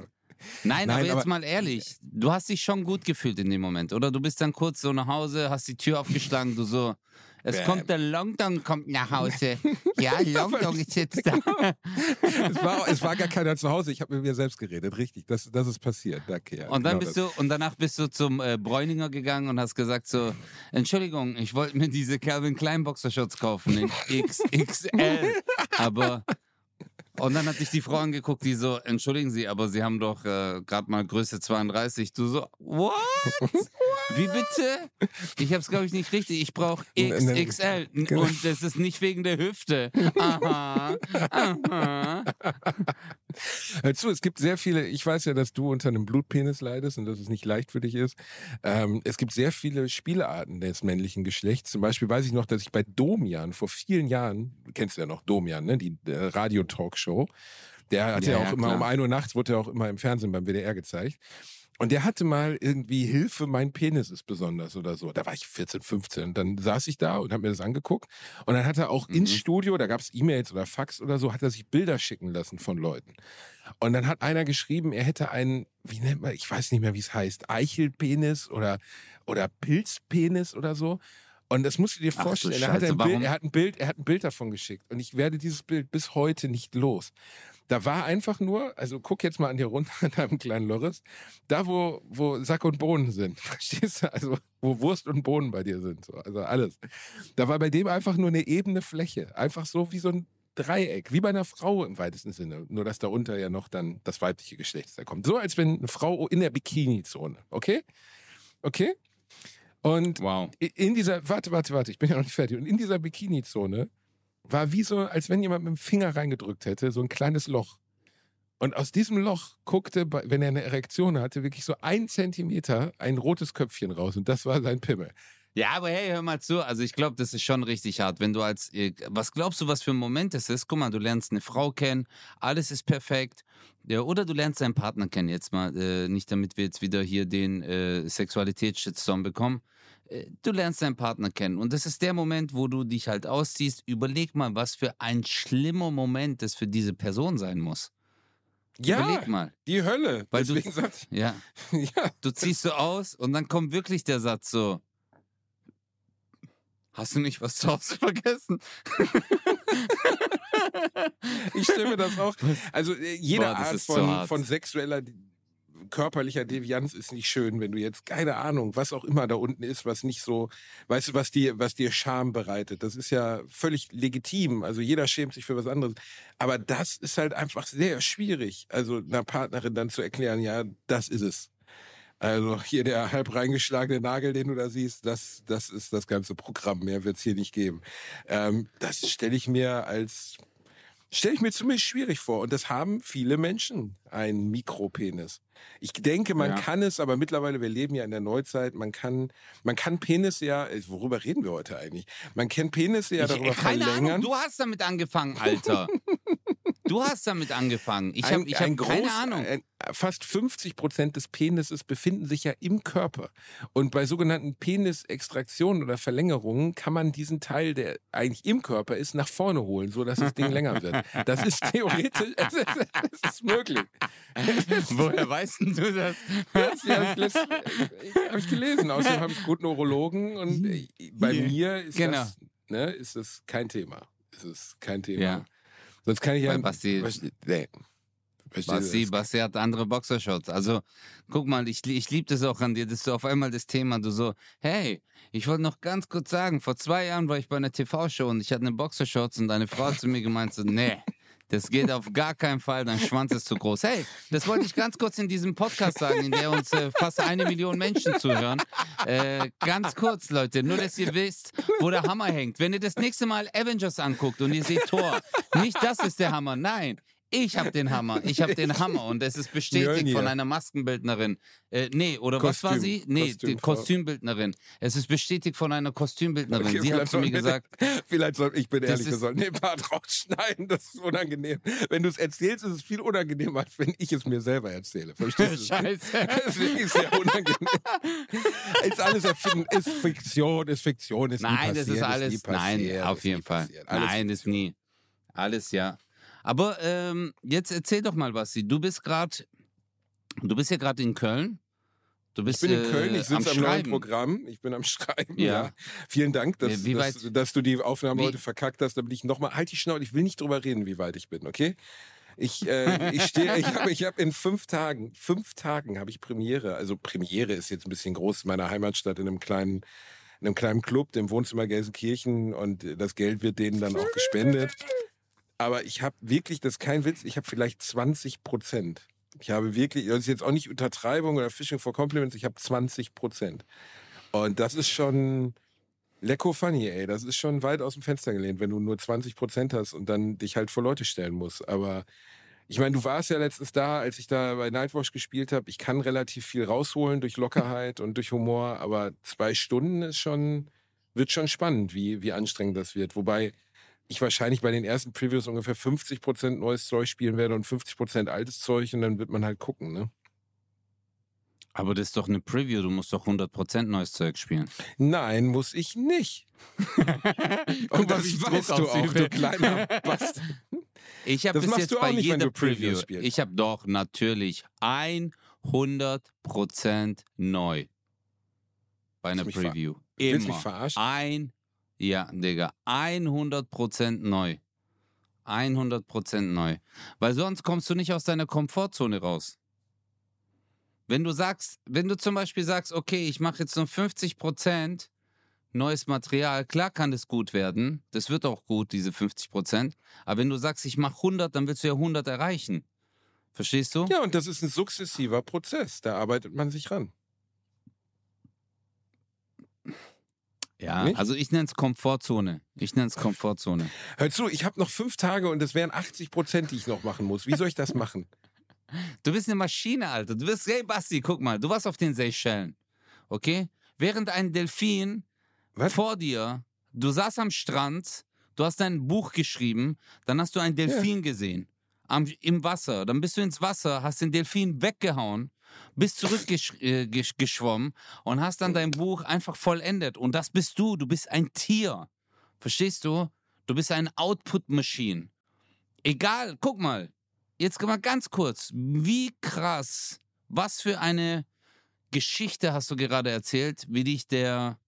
Nein, Nein, aber jetzt aber- mal ehrlich, du hast dich schon gut gefühlt in dem Moment, oder? Du bist dann kurz so nach Hause, hast die Tür aufgeschlagen, du so, es Bäm. kommt der Longdong kommt nach Hause. Ja, Longdong ist jetzt da. Es war, es war gar keiner zu Hause, ich habe mit mir selbst geredet, richtig. Das, das ist passiert. Danke, ja. Und dann genau bist du und danach bist du zum äh, Bräuninger gegangen und hast gesagt so, Entschuldigung, ich wollte mir diese Calvin Klein Boxershorts kaufen in XXL, aber und dann hat dich die Frau angeguckt, die so, entschuldigen Sie, aber Sie haben doch äh, gerade mal Größe 32. Du so, what? Wie bitte? Ich hab's glaube ich nicht richtig. Ich brauche XXL Genau. und das ist nicht wegen der Hüfte. Aha, aha. Hör zu, es gibt sehr viele, ich weiß ja, dass du unter einem Blutpenis leidest und dass es nicht leicht für dich ist. Ähm, es gibt sehr viele Spielarten des männlichen Geschlechts. Zum Beispiel weiß ich noch, dass ich bei Domian vor vielen Jahren, du kennst ja noch Domian, ne? die äh, Radio-Talkshow, der hat ja, Ja, auch ja, immer um 1 Uhr nachts, wurde ja auch immer im Fernsehen beim WDR gezeigt. Und der hatte mal irgendwie Hilfe, mein Penis ist besonders oder so. Da war ich 14, 15. Und dann saß ich da und habe mir das angeguckt. Und dann hat er auch ins Mhm. Studio, da gab es E-Mails oder Fax oder so, hat er sich Bilder schicken lassen von Leuten. Und dann hat einer geschrieben, er hätte einen, wie nennt man, ich weiß nicht mehr, wie es heißt, Eichelpenis oder, oder Pilzpenis oder so. Und das musst du dir Ach du vorstellen. Er hat, Bild, er, hat ein Bild, er hat ein Bild davon geschickt. Und ich werde dieses Bild bis heute nicht los. Da war einfach nur, also guck jetzt mal an dir runter, an deinem kleinen Loris, da wo, wo Sack und Bohnen sind, verstehst du? Also wo Wurst und Bohnen bei dir sind, so, also alles. Da war bei dem einfach nur eine ebene Fläche, einfach so wie so ein Dreieck, wie bei einer Frau im weitesten Sinne, nur dass darunter ja noch dann das weibliche Geschlecht da kommt. So als wenn eine Frau in der Bikini-Zone, okay? Okay? Und Wow. in dieser, warte, warte, warte, ich bin ja noch nicht fertig. Und in dieser Bikini-Zone war wie so, als wenn jemand mit dem Finger reingedrückt hätte, so ein kleines Loch. Und aus diesem Loch guckte, wenn er eine Erektion hatte, wirklich so ein Zentimeter ein rotes Köpfchen raus. Und das war sein Pimmel. Ja, aber hey, hör mal zu. Also ich glaube, das ist schon richtig hart, wenn du als, äh, was glaubst du, was für ein Moment es ist? Guck mal, du lernst eine Frau kennen, alles ist perfekt. Ja, oder du lernst deinen Partner kennen jetzt mal, äh, nicht damit wir jetzt wieder hier den äh, Sexualitätsshitstorm bekommen. Äh, Du lernst deinen Partner kennen und das ist der Moment, wo du dich halt ausziehst. Überleg mal, was für ein schlimmer Moment das für diese Person sein muss. Überleg mal. die Hölle. Weil du- Deswegen sagt, Ja, ja, du ziehst so aus und dann kommt wirklich der Satz so. Hast du nicht was zu Hause vergessen? ich mir das auch. Also äh, jede Boah, Art von, von sexueller, körperlicher Devianz ist nicht schön, wenn du jetzt keine Ahnung, was auch immer da unten ist, was nicht so, weißt du, was dir, was dir Scham bereitet. Das ist ja völlig legitim. Also jeder schämt sich für was anderes. Aber das ist halt einfach sehr schwierig. Also einer Partnerin dann zu erklären, ja, das ist es. Also hier der halb reingeschlagene Nagel, den du da siehst, das, das ist das ganze Programm. Mehr wird es hier nicht geben. Ähm, das stelle ich mir als stelle ich mir ziemlich schwierig vor. Und das haben viele Menschen, ein Mikropenis. Ich denke, man Ja. kann es, aber mittlerweile, wir leben ja in der Neuzeit, man kann, man kann Penis ja, äh, worüber reden wir heute eigentlich? Man kann Penis ja Ich- darüber keine verlängern. Ahnung, du hast damit angefangen, Alter. du hast damit angefangen. Ich habe hab keine groß- Ahnung. Ein, fast 50 Prozent des Penises befinden sich ja im Körper. Und bei sogenannten Penisextraktionen oder Verlängerungen kann man diesen Teil, der eigentlich im Körper ist, nach vorne holen, sodass das Ding länger wird. Das ist theoretisch, es ist, es ist möglich. Woher weißt denn du das? Das ja, habe ich, hab ich gelesen. Außerdem habe ich guten Urologen und äh, bei mir ist, Genau. das, ne, ist das kein Thema. Es ist kein Thema. Ja. Sonst kann ich ja. Basti- nee. Basti. Basti hat andere Boxershorts. Also, guck mal, ich, ich liebe das auch an dir, dass du auf einmal das Thema, du so, hey, ich wollte noch ganz kurz sagen, vor zwei Jahren war ich bei einer TV-Show und ich hatte eine Boxershorts und eine Frau hat zu mir gemeint, so, nee, das geht auf gar keinen Fall, dein Schwanz ist zu groß. Hey, das wollte ich ganz kurz in diesem Podcast sagen, in der uns äh, fast eine Million Menschen zuhören. Äh, ganz kurz, Leute, nur dass ihr wisst, wo der Hammer hängt. Wenn ihr das nächste Mal Avengers anguckt und ihr seht Thor, nicht das ist der Hammer, nein. Ich habe den Hammer, ich habe den Hammer und es ist bestätigt Mjölnir. von einer Maskenbildnerin. Äh, nee, oder was war Kostüm- sie? Nee, die Kostümfrau. Kostümbildnerin. Es ist bestätigt von einer Kostümbildnerin. Okay, sie hat zu mir gesagt, Vielleicht soll, ich bin Das ehrlich, wir ist- sollten den Part rausschneiden, das ist unangenehm. Wenn du es erzählst, ist es viel unangenehmer, als wenn ich es mir selber erzähle. Verstehst du? Scheiße. Das ist wirklich sehr unangenehm. ist alles erfinden, ist Fiktion, ist Fiktion, ist nie Nein, das passiert, ist alles. nie nein, passiert, auf ist nie jeden Fall. Nein, ist nie. Alles ja. Aber ähm, jetzt erzähl doch mal, Basti. Du bist gerade, du bist ja gerade in Köln. Du Ich bist bin in äh, Köln, ich am sitze am neuen Schreiben. Programm, ich bin am Schreiben. Ja. Ja. Vielen Dank, dass, dass, dass du die Aufnahme wie- heute verkackt hast, damit ich nochmal, halt die Schnauze, ich will nicht drüber reden, wie weit ich bin, okay? Ich, äh, ich stehe, ich habe ich hab in fünf Tagen, fünf Tagen habe ich Premiere. Also Premiere ist jetzt ein bisschen groß in meiner Heimatstadt in einem kleinen, in einem kleinen Club, dem Wohnzimmer Gelsenkirchen und das Geld wird denen dann auch gespendet. Aber ich habe wirklich, das ist kein Witz, ich habe vielleicht 20 Prozent. Ich habe wirklich, das ist jetzt auch nicht Untertreibung oder Fishing for Compliments, ich habe 20 Prozent. Und das ist schon lecko funny, ey. Das ist schon weit aus dem Fenster gelehnt, wenn du nur 20 Prozent hast und dann dich halt vor Leute stellen musst. Aber ich meine, du warst ja letztens da, als ich da bei Nightwatch gespielt habe. Ich kann relativ viel rausholen durch Lockerheit und durch Humor, aber zwei Stunden ist schon, wird schon spannend, wie, wie anstrengend das wird. Wobei ich wahrscheinlich bei den ersten Previews ungefähr 50% neues Zeug spielen werde und 50% altes Zeug und dann wird man halt gucken, ne? Aber das ist doch eine Preview. Du musst doch 100% neues Zeug spielen. Nein, muss ich nicht. Und das weißt du auch, du kleiner Bastard. Ich habe bis machst jetzt du auch bei nicht, jeder Preview. spielst. Ich habe doch natürlich 100% neu. Bei einer Willst Preview. Willst du mich Immer. verarschen? Ja, Digga, 100% neu. 100% neu. Weil sonst kommst du nicht aus deiner Komfortzone raus. Wenn du sagst, wenn du zum Beispiel sagst, okay, ich mache jetzt nur 50% neues Material, klar kann das gut werden. Das wird auch gut, diese 50%. Aber wenn du sagst, ich mache 100, dann willst du ja 100 erreichen. Verstehst du? Ja, und das ist ein sukzessiver Prozess. Da arbeitet man sich ran. Ja, Nicht? also ich nenne es Komfortzone. Ich nenne es Komfortzone. Hör zu, ich habe noch fünf Tage und es wären 80 Prozent, die ich noch machen muss. Wie soll ich das machen? Du bist eine Maschine, Alter. Du bist, hey Basti, guck mal, du warst auf den Seychellen. Okay? Während ein Delfin Was? vor dir, du saßt am Strand, du hast dein Buch geschrieben, dann hast du einen Delfin gesehen. Am, Im Wasser. Dann bist du ins Wasser, hast den Delfin weggehauen, bist zurückgeschwommen äh, und hast dann dein Buch einfach vollendet. Und das bist du. Du bist ein Tier. Verstehst du? Du bist ein Output-Machine. Egal, guck mal. Jetzt mal ganz kurz. Wie krass, was für eine Geschichte hast du gerade erzählt, wie dich der,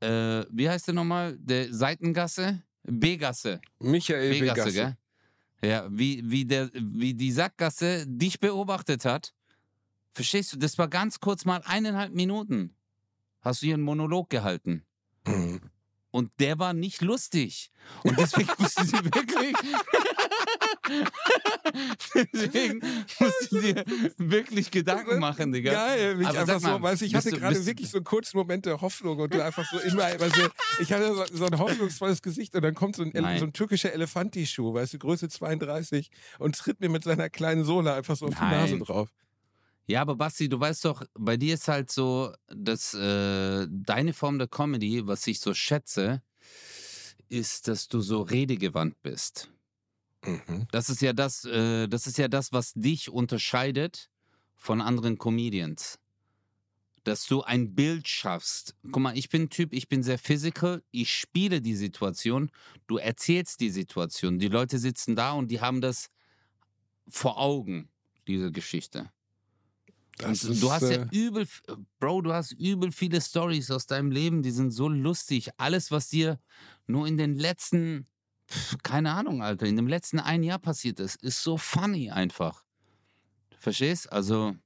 äh, wie heißt der nochmal? Der Seitengasse? B-Gasse. Michael B-Gasse, gell? Ja, wie, wie, der, wie die Sackgasse dich beobachtet hat. Verstehst du? Das war ganz kurz mal eineinhalb Minuten. Hast du hier einen Monolog gehalten. Mhm. Und der war nicht lustig. Und deswegen musst du dir wirklich. deswegen musst du dir wirklich Gedanken machen, Digga. Geil, mich Aber einfach mal, so, weißt du, ich hatte gerade wirklich so einen kurzen Moment der Hoffnung und du einfach so immer, du, ich hatte so, so ein hoffnungsvolles Gesicht und dann kommt so ein, Nein. so ein türkischer Elefantischuh, weißt du, Größe 32 und tritt mir mit seiner kleinen Sohle einfach so auf die Nase drauf. Ja, aber Basti, du weißt doch, bei dir ist halt so, dass äh, deine Form der Comedy, was ich so schätze, ist, dass du so redegewandt bist. Mhm. Das ist ja das, äh, das ist ja das, was dich unterscheidet von anderen Comedians. Dass du ein Bild schaffst. Guck mal, ich bin ein Typ, ich bin sehr physical, ich spiele die Situation, du erzählst die Situation. Die Leute sitzen da und die haben das vor Augen, diese Geschichte. Das Und ist, du hast ja äh, übel, Bro, du hast übel viele Stories aus deinem Leben, die sind so lustig. Alles, was dir nur in den letzten keine Ahnung, Alter, in dem letzten ein Jahr passiert ist. Ist so funny einfach. Verstehst? Also,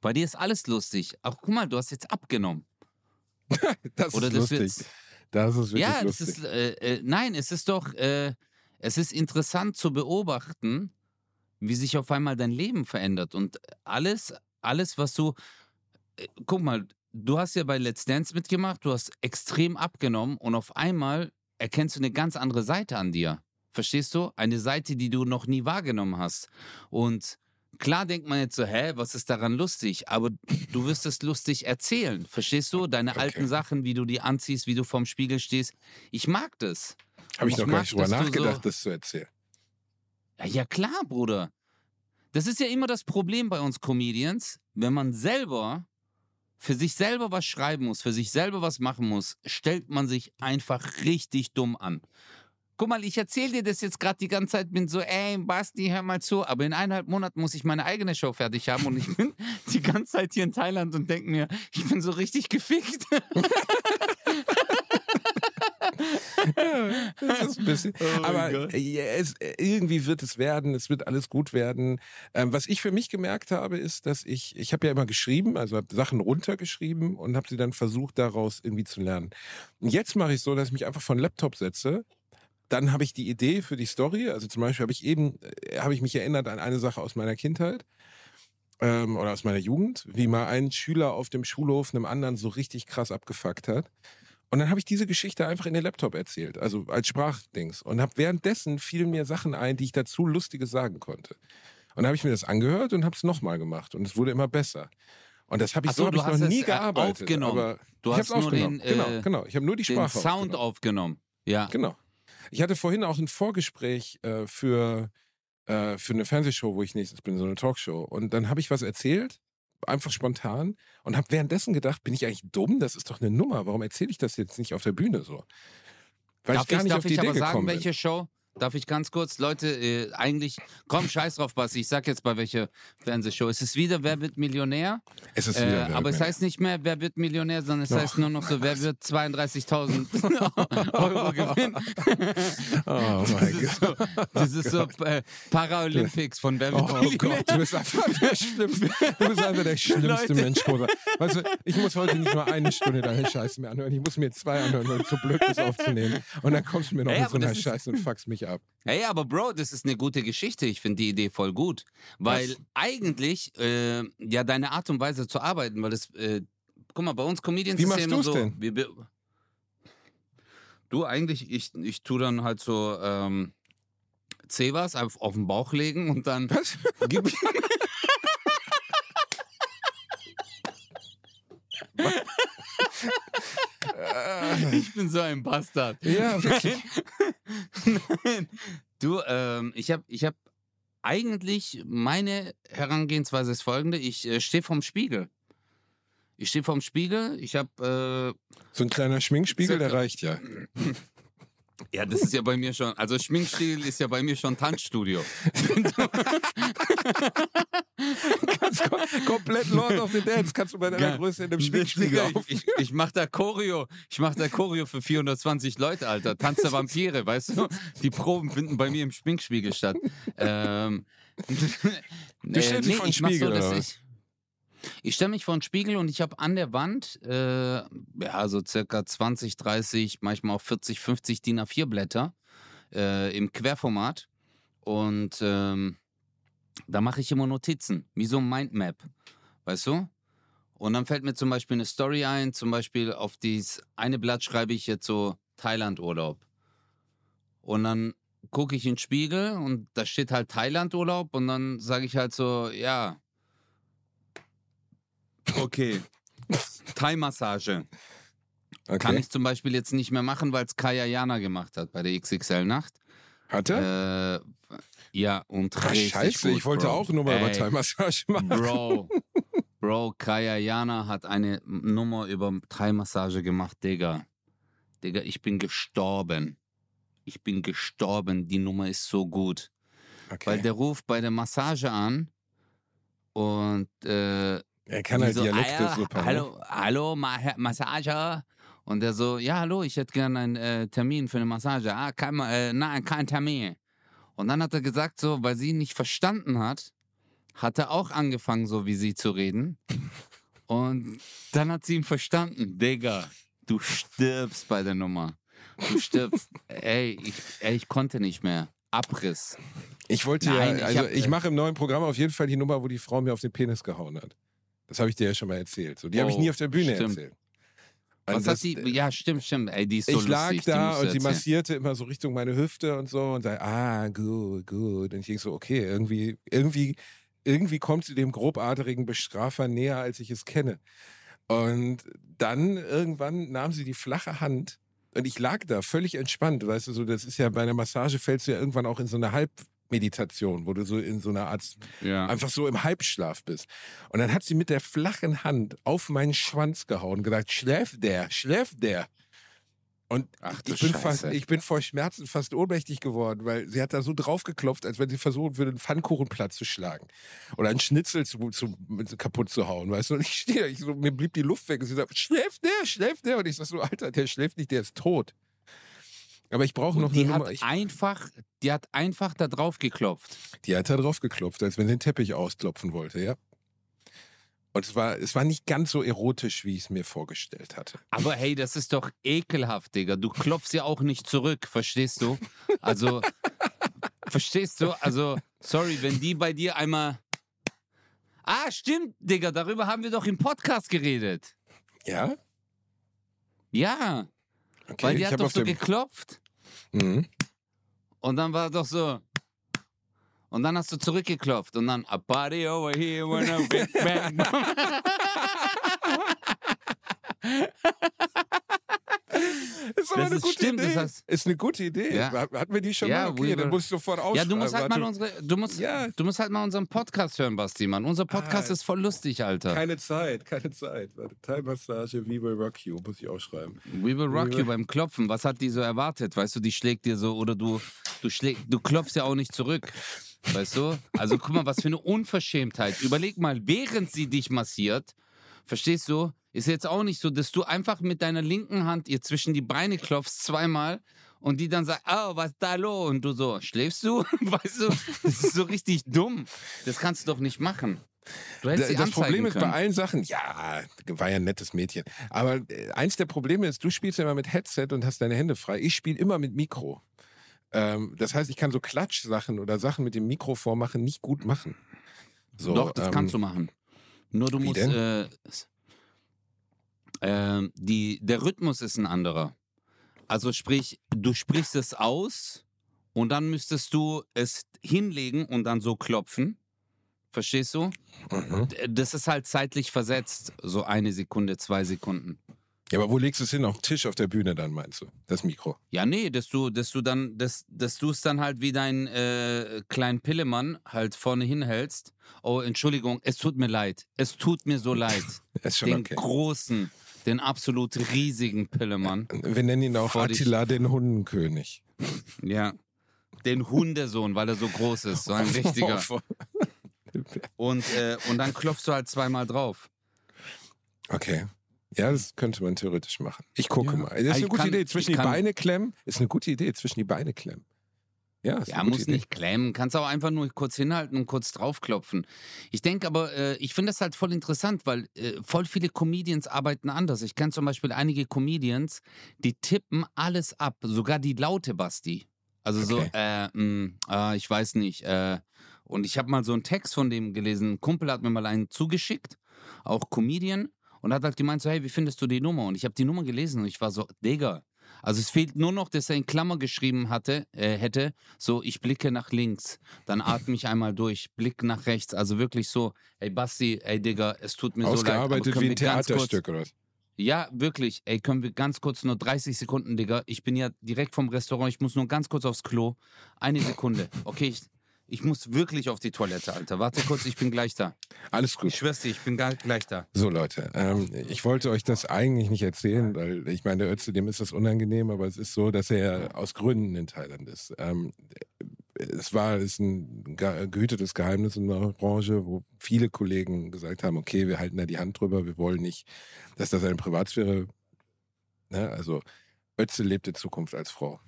bei dir ist alles lustig. Ach, guck mal, du hast jetzt abgenommen. Das Oder ist das lustig. wird's- Das ist wirklich Ja, lustig. ist, äh, äh, nein, es ist doch, äh, es ist interessant zu beobachten, wie sich auf einmal dein Leben verändert und alles, alles, was du, äh, guck mal, du hast ja bei Let's Dance mitgemacht, du hast extrem abgenommen und auf einmal erkennst du eine ganz andere Seite an dir. Verstehst du? Eine Seite, die du noch nie wahrgenommen hast. Und klar denkt man jetzt so, hä, was ist daran lustig? Aber du wirst es lustig erzählen. Verstehst du? Deine Okay. alten Sachen, wie du die anziehst, wie du vorm Spiegel stehst. Ich mag das. Habe ich ich noch gar mag, nicht drüber du so- nachgedacht, das zu erzählen. Ja, ja, klar, Bruder. Das ist ja immer das Problem bei uns Comedians. Wenn man selber für sich selber was schreiben muss, für sich selber was machen muss, stellt man sich einfach richtig dumm an. Guck mal, ich erzähle dir das jetzt gerade die ganze Zeit, bin so, ey, Basti, hör mal zu, aber in eineinhalb Monaten muss ich meine eigene Show fertig haben und ich bin die ganze Zeit hier in Thailand und denke mir, ich bin so richtig gefickt. Das ist ein bisschen. Oh aber äh, es, äh, irgendwie wird es werden, es wird alles gut werden. Ähm, was ich für mich gemerkt habe, ist, dass ich, ich habe ja immer geschrieben, also habe Sachen runtergeschrieben und habe sie dann versucht, daraus irgendwie zu lernen. Und jetzt mache ich so, dass ich mich einfach von Laptop setze. Dann habe ich die Idee für die Story. Also zum Beispiel habe ich eben, äh, habe ich mich erinnert an eine Sache aus meiner Kindheit ähm, oder aus meiner Jugend, wie mal ein Schüler auf dem Schulhof einem anderen so richtig krass abgefuckt hat. Und dann habe ich diese Geschichte einfach in den Laptop erzählt, also als Sprachdings. Und habe währenddessen fielen mir Sachen ein, die ich dazu Lustiges sagen konnte. Und dann habe ich mir das angehört und habe es nochmal gemacht. Und es wurde immer besser. Und das habe ich Ach so, so, hab du ich noch nie äh, gearbeitet. aufgenommen. Aber Du ich hast nur aufgenommen. den, genau, äh, genau. Ich habe nur die Sprache Sound aufgenommen. aufgenommen. Ja. Genau. Ich hatte vorhin auch ein Vorgespräch äh, für, äh, für eine Fernsehshow, wo ich nächstes bin, so eine Talkshow. Und dann habe ich was erzählt, einfach spontan, und habe währenddessen gedacht, bin ich eigentlich dumm? Das ist doch eine Nummer. Warum erzähle ich das jetzt nicht auf der Bühne so? Weil darf ich gar ich, nicht darf auf die ich Idee aber sagen, gekommen welche Show? Darf ich ganz kurz, Leute, äh, eigentlich, komm, scheiß drauf, Basti, ich sag jetzt bei welcher Fernsehshow. Es ist wieder Wer wird Millionär? Es ist Äh, wieder aber es Wer- heißt nicht mehr Wer wird Millionär, sondern es Doch. heißt nur noch so Wer wird 32.000 Euro gewinnen. Oh mein Das ist so, das ist so äh, Paralympics von Wer wird Oh Millionär. Gott, du bist einfach der Schlimmste. Du bist einfach der schlimmste Leute. Mensch, Kosa. Weißt du, ich muss heute nicht mal eine Stunde deine Scheiße mehr anhören. Ich muss mir zwei anhören, weil du zu blöd bist aufzunehmen. Und dann kommst du mir noch Ey, mit so einer das Scheiße und fuckst mich ab. Hey, aber Bro, das ist eine gute Geschichte. Ich finde die Idee voll gut. Weil Was? eigentlich, äh, ja, deine Art und Weise zu arbeiten, weil das, äh, guck mal, bei uns Comedians Wie ist ja immer so. denn? Wir, wir, du, eigentlich, ich, ich tue dann halt so, ähm, Cevas auf, auf den Bauch legen und dann Was? gib, ich bin so ein Bastard. Ja, wirklich. Nein. Du, ähm, ich habe ich hab eigentlich meine Herangehensweise ist folgende: Ich äh, stehe vorm Spiegel. Ich stehe vorm Spiegel. Ich habe, So ein kleiner Schminkspiegel, der Circa. reicht ja. äh, ja, das ist ja bei mir schon. Also Schminkspiegel ist ja bei mir schon Tanzstudio. Ganz kom komplett Lord of the Dance kannst du bei deiner. Größe in dem Schminkspiegel Digga, auf. Ich, ich, mach da Choreo. Ich mach da Choreo für 420 Leute, Alter. Tanz der Vampire, weißt du? Die Proben finden bei mir im Schminkspiegel statt. Ähm, Du stellst dich vor den ich mach Spiegel, dass oder ich, ich stelle mich vor den Spiegel und ich habe an der Wand, äh, ja, so circa 20, 30, manchmal auch 40, 50 DIN A4 Blätter äh, im Querformat. Und ähm, da mache ich immer Notizen, wie so ein Mindmap. Weißt du? Und dann fällt mir zum Beispiel eine Story ein, zum Beispiel auf dieses eine Blatt schreibe ich jetzt so Thailand-Urlaub. Und dann gucke ich in den Spiegel und da steht halt Thailand-Urlaub und dann sage ich halt so, ja. Okay. Thai-Massage. Okay. Kann ich zum Beispiel jetzt nicht mehr machen, weil es Kaya Jana gemacht hat bei der XXL-Nacht. Hatte? Äh, ja, und Ach, richtig scheiße, gut, ich wollte Bro. auch nur mal Thai-Massage machen. Bro, Bro, Kaya Jana hat eine Nummer über Thai-Massage gemacht, Digga. Digga, ich bin gestorben. Ich bin gestorben. Die Nummer ist so gut. Weil Okay. der ruft bei der Massage an und äh, Er kann halt so, Dialekte "Ah, super. ne? Hallo, hallo, Ma Herr Massage. Und der so, ja, hallo, ich hätte gerne einen äh, Termin für eine Massage. Ah, kein, äh, nein, kein Termin. Und dann hat er gesagt, so, weil sie ihn nicht verstanden hat, hat er auch angefangen, so wie sie zu reden. Und dann hat sie ihn verstanden. Digga, du stirbst bei der Nummer. Du stirbst. ey, ich, ey, ich konnte nicht mehr. Abriss. Ich wollte Nein, ja, ich also hab- ich mache im neuen Programm auf jeden Fall die Nummer, wo die Frau mir auf den Penis gehauen hat. Das habe ich dir ja schon mal erzählt. So, die habe ich Oh, nie auf der Bühne stimmt. erzählt. Was Und hat das- sie? Ja, stimmt, stimmt. Ey, die ist so ich lag lustig. da und sie massierte immer so Richtung meine Hüfte und so und sagte, ah, gut, gut. Und ich denk so, okay, irgendwie, irgendwie, irgendwie kommt sie dem grobaderigen Bestrafer näher, als ich es kenne. Und dann irgendwann nahm sie die flache Hand und ich lag da völlig entspannt, weißt du, so, das ist ja bei einer Massage fällst du ja irgendwann auch in so eine Halbmeditation, wo du so in so einer Art Ja. einfach so im Halbschlaf bist. Und dann hat sie mit der flachen Hand auf meinen Schwanz gehauen und gesagt, schläft der, schläft der. Und Ach ich bin, fast, ich bin vor Schmerzen fast ohnmächtig geworden, weil sie hat da so draufgeklopft, als wenn sie versuchen würde, einen Pfannkuchenplatz zu schlagen. Oder einen Schnitzel zu, zu, kaputt zu hauen, weißt du? Und ich stehe, ich so, mir blieb die Luft weg und sie sagt, schläft der, schläft der? Und ich sag so, Alter, der schläft nicht, der ist tot. Aber ich brauche noch die eine hat Nummer. Ich, einfach, die hat einfach da drauf geklopft. die hat da drauf geklopft, als wenn sie den Teppich ausklopfen wollte, ja. Und es war, es war nicht ganz so erotisch, wie ich es mir vorgestellt hatte. Aber hey, das ist doch ekelhaft, Digga. Du klopfst ja auch nicht zurück, verstehst du? Also, verstehst du? Also, sorry, wenn die bei dir einmal. Ah, stimmt, Digga, darüber haben wir doch im Podcast geredet. Ja? Ja, Okay, weil die hat doch so geklopft. Mhm. Und dann war doch so. Und dann hast du zurückgeklopft und dann a party over here when a big bang. Ist aber Das eine ist gute stimmt, das Idee. heißt- ist eine gute Idee. Ja. Hat- Hatten wir die schon Ja, mal? Okay, we dann were- muss ich sofort ja, ausschreiben. du musst halt mal unsere, du musst, Ja. du musst halt mal unseren Podcast hören, Basti, Mann. Unser Podcast Ah. ist voll lustig, Alter. Keine Zeit, keine Zeit. Warte, Thai-Massage, We Will Rock You, muss ich auch schreiben. We will rock We you beim Klopfen. Was hat die so erwartet? Weißt du, die schlägt dir so oder du, du schläg, du klopfst ja auch nicht zurück. Weißt du? Also guck mal, was für eine Unverschämtheit. Überleg mal, während sie dich massiert, verstehst du? Ist jetzt auch nicht so, dass du einfach mit deiner linken Hand ihr zwischen die Beine klopfst zweimal und die dann sagt, oh, was da los? Und du so, schläfst du? Weißt du? Das ist so richtig dumm. Das kannst du doch nicht machen. Das Problem ist können. bei allen Sachen, ja, war ja ein nettes Mädchen. Aber äh, eins der Probleme ist, du spielst ja immer mit Headset und hast deine Hände frei. Ich spiele immer mit Mikro. Ähm, das heißt, ich kann so Klatschsachen oder Sachen mit dem Mikro vormachen nicht gut machen. So, Doch, das ähm, kannst du machen. Nur du musst. denn? Äh, die, der Rhythmus ist ein anderer. Also sprich, du sprichst es aus und dann müsstest du es hinlegen und dann so klopfen. Verstehst du? Mhm. Das ist halt zeitlich versetzt. So eine Sekunde, zwei Sekunden. Ja, aber wo legst du es hin? Auf den Tisch auf der Bühne dann, meinst du? Das Mikro. Ja, nee, dass du, dass du dann, dass, dass du es dann halt wie dein äh, kleinen Pillemann halt vorne hinhältst. Oh, Entschuldigung, es tut mir leid. Es tut mir so leid. Ist schon den okay. großen, den absolut riesigen Pillemann. Wir nennen ihn auch Vor. Attila den Hundenkönig. Ja. Den Hundesohn, weil er so groß ist. So ein richtiger. Und, äh, und dann klopfst du halt zweimal drauf. Okay. Ja, das könnte man theoretisch machen. Ich gucke Ja. mal. Das ist Ich eine gute kann- Idee. Zwischen die Beine klemmen. Ist eine gute Idee. Zwischen die Beine klemmen. Ja, Ja, muss Idee. nicht klemmen. Kannst auch einfach nur kurz hinhalten und kurz draufklopfen. Ich denke aber, äh, ich finde das halt voll interessant, weil äh, voll viele Comedians arbeiten anders. Ich kenne zum Beispiel einige Comedians, die tippen alles ab, sogar die laute Basti. Also so, Okay. äh, mh, äh, ich weiß nicht. Äh, und ich habe mal so einen Text von dem gelesen. Ein Kumpel hat mir mal einen zugeschickt, auch Comedian, und hat halt gemeint so, hey, wie findest du die Nummer? Und ich habe die Nummer gelesen und ich war so, Digga. Also es fehlt nur noch, dass er in Klammer geschrieben hatte, äh, hätte, so ich blicke nach links, dann atme ich einmal durch, blick nach rechts. Also wirklich so, ey Basti, ey Digga, es tut mir so leid. Ausgearbeitet wie ein Theaterstück, oder was? ja, wirklich. Ey, können wir ganz kurz nur 30 Sekunden, Digga. Ich bin ja direkt vom Restaurant. Ich muss nur ganz kurz aufs Klo. Eine Sekunde. Okay, ich, ich muss wirklich auf die Toilette, Alter. Warte kurz, ich bin gleich da. Alles gut. Ich schwör's dir, ich bin gleich da. So Leute, ähm, ich wollte euch das eigentlich nicht erzählen, weil ich meine, der Ötze, dem ist das unangenehm, aber es ist so, dass er aus Gründen in Thailand ist. Ähm, es war es ist ein ge- gehütetes Geheimnis in der Branche, wo viele Kollegen gesagt haben, okay, wir halten da die Hand drüber, wir wollen nicht, dass das eine Privatsphäre Ne? Also Ötze lebt in Zukunft als Frau.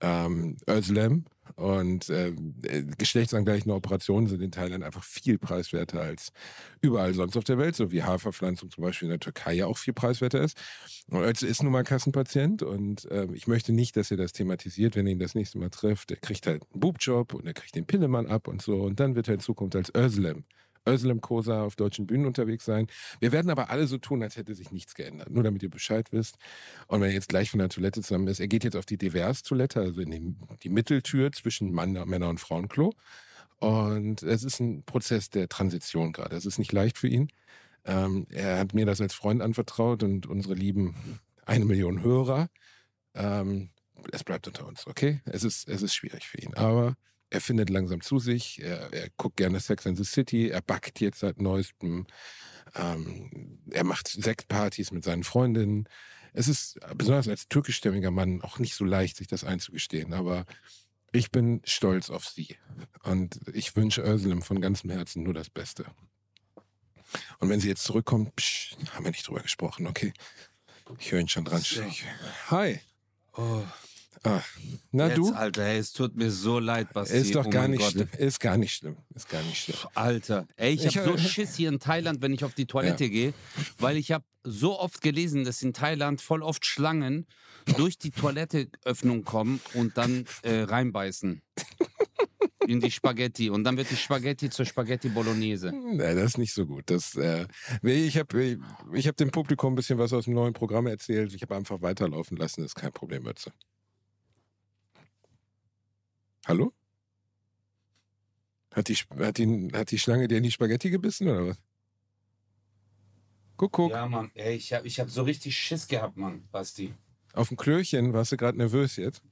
Ähm, Özlem und äh, geschlechtsangleichende Operationen sind in Thailand einfach viel preiswerter als überall sonst auf der Welt, so wie Haarverpflanzung zum Beispiel in der Türkei ja auch viel preiswerter ist. Und Özlem ist nun mal Kassenpatient und äh, ich möchte nicht, dass er das thematisiert, wenn er ihn das nächste Mal trifft. Er kriegt halt einen Bubjob und er kriegt den Pillemann ab und so und dann wird er in Zukunft als Özlem Özlem Kosa auf deutschen Bühnen unterwegs sein. Wir werden aber alle so tun, als hätte sich nichts geändert. Nur damit ihr Bescheid wisst. Und wenn er jetzt gleich von der Toilette zusammen ist, er geht jetzt auf die Divers-Toilette, also in die, die Mitteltür zwischen Mann, Männer- und Frauenklo. Und es ist ein Prozess der Transition gerade. Es ist nicht leicht für ihn. Ähm, er hat mir das als Freund anvertraut und unsere lieben eine Million Hörer. Ähm, es bleibt unter uns, okay? Es ist, es ist schwierig für ihn. Aber er findet langsam zu sich, er, er, guckt gerne Sex and the City, er backt jetzt seit neuestem, ähm, er macht Sektpartys mit seinen Freundinnen. Es ist besonders als türkischstämmiger Mann auch nicht so leicht, sich das einzugestehen, aber ich bin stolz auf sie und ich wünsche Özlem von ganzem Herzen nur das Beste. Und wenn sie jetzt zurückkommt, psch, haben wir nicht drüber gesprochen, okay? Ich höre ihn schon dran. So. Hi. Oh. Ah, na Jetzt, du? Alter, ey, es tut mir so leid, Basti. Ist doch oh gar nicht Gott. schlimm. Ist gar nicht schlimm. Ist gar nicht schlimm. Alter, ey, ich, Ich habe so Schiss hier in Thailand, wenn ich auf die Toilette gehe, weil ich habe so oft gelesen, dass in Thailand voll oft Schlangen durch die Toiletteöffnung kommen und dann äh, reinbeißen. In die Spaghetti. Und dann wird die Spaghetti zur Spaghetti Bolognese. Nee, das ist nicht so gut. Das, äh, ich habe ich, ich hab dem Publikum ein bisschen was aus dem neuen Programm erzählt. Ich habe einfach weiterlaufen lassen. Das ist kein Problem, Mütze. Hallo? Hat die, hat, die, hat die Schlange dir in die Spaghetti gebissen oder was? Guck, guck. Ja, Mann, ey, ich habe ich hab so richtig Schiss gehabt, Mann, Basti. Auf dem Klöchen warst du gerade nervös jetzt.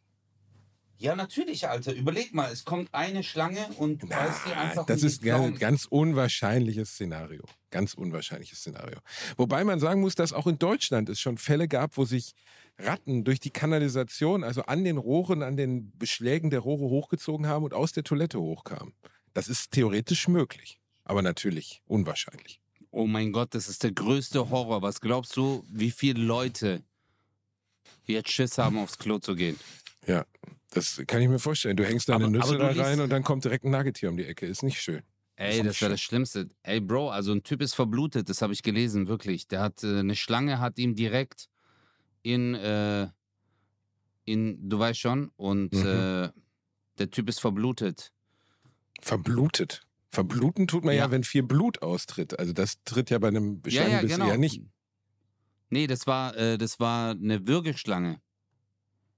Ja, natürlich, Alter. Überleg mal, es kommt eine Schlange und beißt dir einfach das die ist ein ganz unwahrscheinliches Szenario. Ganz unwahrscheinliches Szenario. Wobei man sagen muss, dass auch in Deutschland es schon Fälle gab, wo sich Ratten durch die Kanalisation, also an den Rohren, an den Beschlägen der Rohre hochgezogen haben und aus der Toilette hochkamen. Das ist theoretisch möglich, aber natürlich unwahrscheinlich. Oh mein Gott, das ist der größte Horror. Was glaubst du, wie viele Leute jetzt Schiss haben, aufs Klo zu gehen? Ja, das kann ich mir vorstellen. Du hängst deine Aber- Nüsse aber da rein und dann kommt direkt ein Nagetier um die Ecke. Ist nicht schön. Ey, Ist das wäre das Schlimmste. Ey, Bro, also ein Typ ist verblutet, das habe ich gelesen, wirklich. Der hat äh, eine Schlange, hat ihm direkt in, äh, in, du weißt schon, und Mhm. äh, der Typ ist verblutet. Verblutet. Verbluten tut man ja, Ja. wenn viel Blut austritt. Also das tritt ja bei einem Schlangenbiss ja nicht. Nee, das war, äh, das war eine Würgeschlange.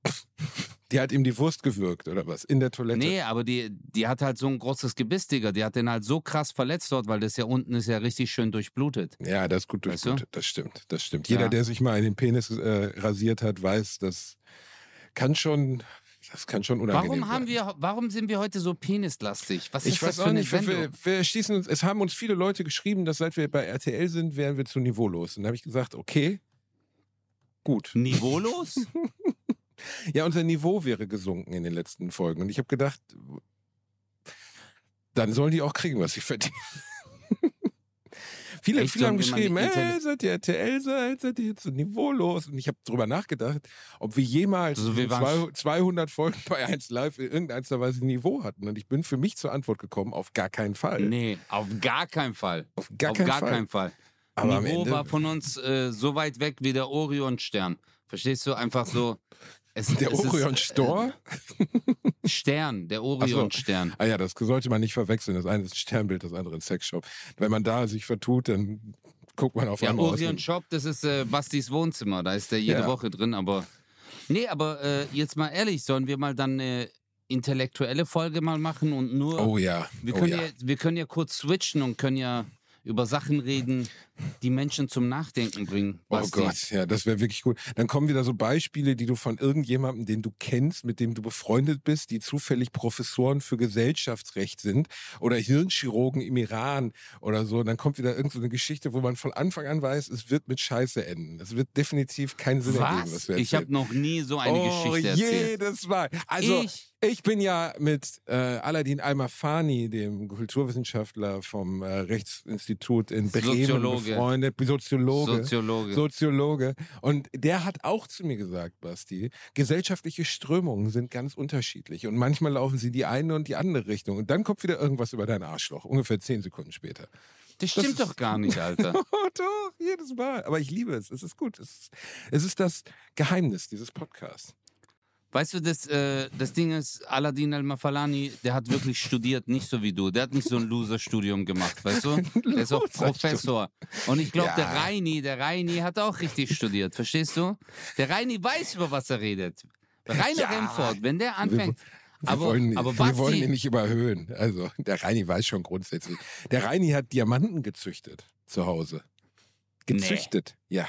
Die hat ihm die Wurst gewürgt oder was? In der Toilette. Nee, aber die, die hat halt so ein großes Gebiss, Digga. Die hat den halt so krass verletzt dort, weil das ja unten ist ja richtig schön durchblutet. Ja, das ist gut Weißt du? durchblutet. Das stimmt. Das stimmt. Jeder, Ja. der sich mal in den Penis äh, rasiert hat, weiß, das kann schon, das kann schon unangenehm Warum haben sein. wir, warum sind wir heute so penislastig? Was ist Ich das weiß für auch nicht, wir, wir, schließen uns, es haben uns viele Leute geschrieben, dass seit wir bei RTL sind, wären wir zu niveaulos. Und da habe ich gesagt, okay, gut. Niveaulos? Ja, unser Niveau wäre gesunken in den letzten Folgen. Und ich habe gedacht, dann sollen die auch kriegen, was sie verdienen. viele, Echt, viele haben geschrieben, die ey, Intelli- seid ihr RTL seid, seid ihr jetzt so niveaulos. Und ich habe drüber nachgedacht, ob wir jemals Also wir in waren zwei, 200 Folgen bei 1 Live in irgendeiner Weise Niveau hatten. Und ich bin für mich zur Antwort gekommen, auf gar keinen Fall. nee, auf gar keinen Fall. Auf gar auf keinen gar Fall. keinen Fall. Aber Niveau war von uns äh, so weit weg wie der Orion-Stern. Verstehst du? Einfach so. Es, der es ist, Orion Store? Äh, Stern, der Orion-Stern. Ah ja, das sollte man nicht verwechseln. Das eine ist ein Sternbild, das andere ein Sexshop. Wenn man da sich vertut, dann guckt man auf Der einmal aus. Orion einem- Shop, das ist äh, Bastis Wohnzimmer. Da ist der jede Ja. Woche drin, aber. Nee, aber äh, jetzt mal ehrlich, sollen wir mal dann eine intellektuelle Folge mal machen und nur. Oh ja. wir, oh können ja. ja. wir können ja kurz switchen und können ja über Sachen reden, die Menschen zum Nachdenken bringen. Oh Basti. Gott, ja, das wäre wirklich gut. Dann kommen wieder so Beispiele, die du von irgendjemandem, den du kennst, mit dem du befreundet bist, die zufällig Professoren für Gesellschaftsrecht sind oder Hirnchirurgen im Iran oder so. Und dann kommt wieder irgendeine so eine Geschichte, wo man von Anfang an weiß, es wird mit Scheiße enden. Es wird definitiv keinen Sinn ergeben, was Was? wir Ich habe noch nie so eine oh, Geschichte erzählt. jedes Mal. Also, ich? Ich bin ja mit äh, Aladin Almafani, dem Kulturwissenschaftler vom äh, Rechtsinstitut in Bremen Soziologe. befreundet, Soziologe. Soziologe. Soziologe. Und der hat auch zu mir gesagt, Basti, gesellschaftliche Strömungen sind ganz unterschiedlich. Und manchmal laufen sie die eine und die andere Richtung. Und dann kommt wieder irgendwas über dein Arschloch, ungefähr zehn Sekunden später. das stimmt ist- doch gar nicht, Alter. Oh, doch, jedes Mal. Aber ich liebe es. Es ist gut. Es ist, es ist das Geheimnis dieses Podcasts. Weißt du, das, äh, das Ding ist, Aladin Al-Mafalani, der hat wirklich studiert, nicht so wie du. Der hat nicht so ein Loser-Studium gemacht, weißt du? Der ist auch. Professor. Und ich glaube, Ja. der Reini, der Reini hat auch richtig studiert, verstehst du? Der Reini weiß, über was er redet. Rainer Ja. Remford, wenn der anfängt. Wir, aber, wollen, aber wir wollen ihn nicht überhöhen. Also, der Reini weiß schon grundsätzlich. Der Reini hat Diamanten gezüchtet zu Hause. Gezüchtet, ja.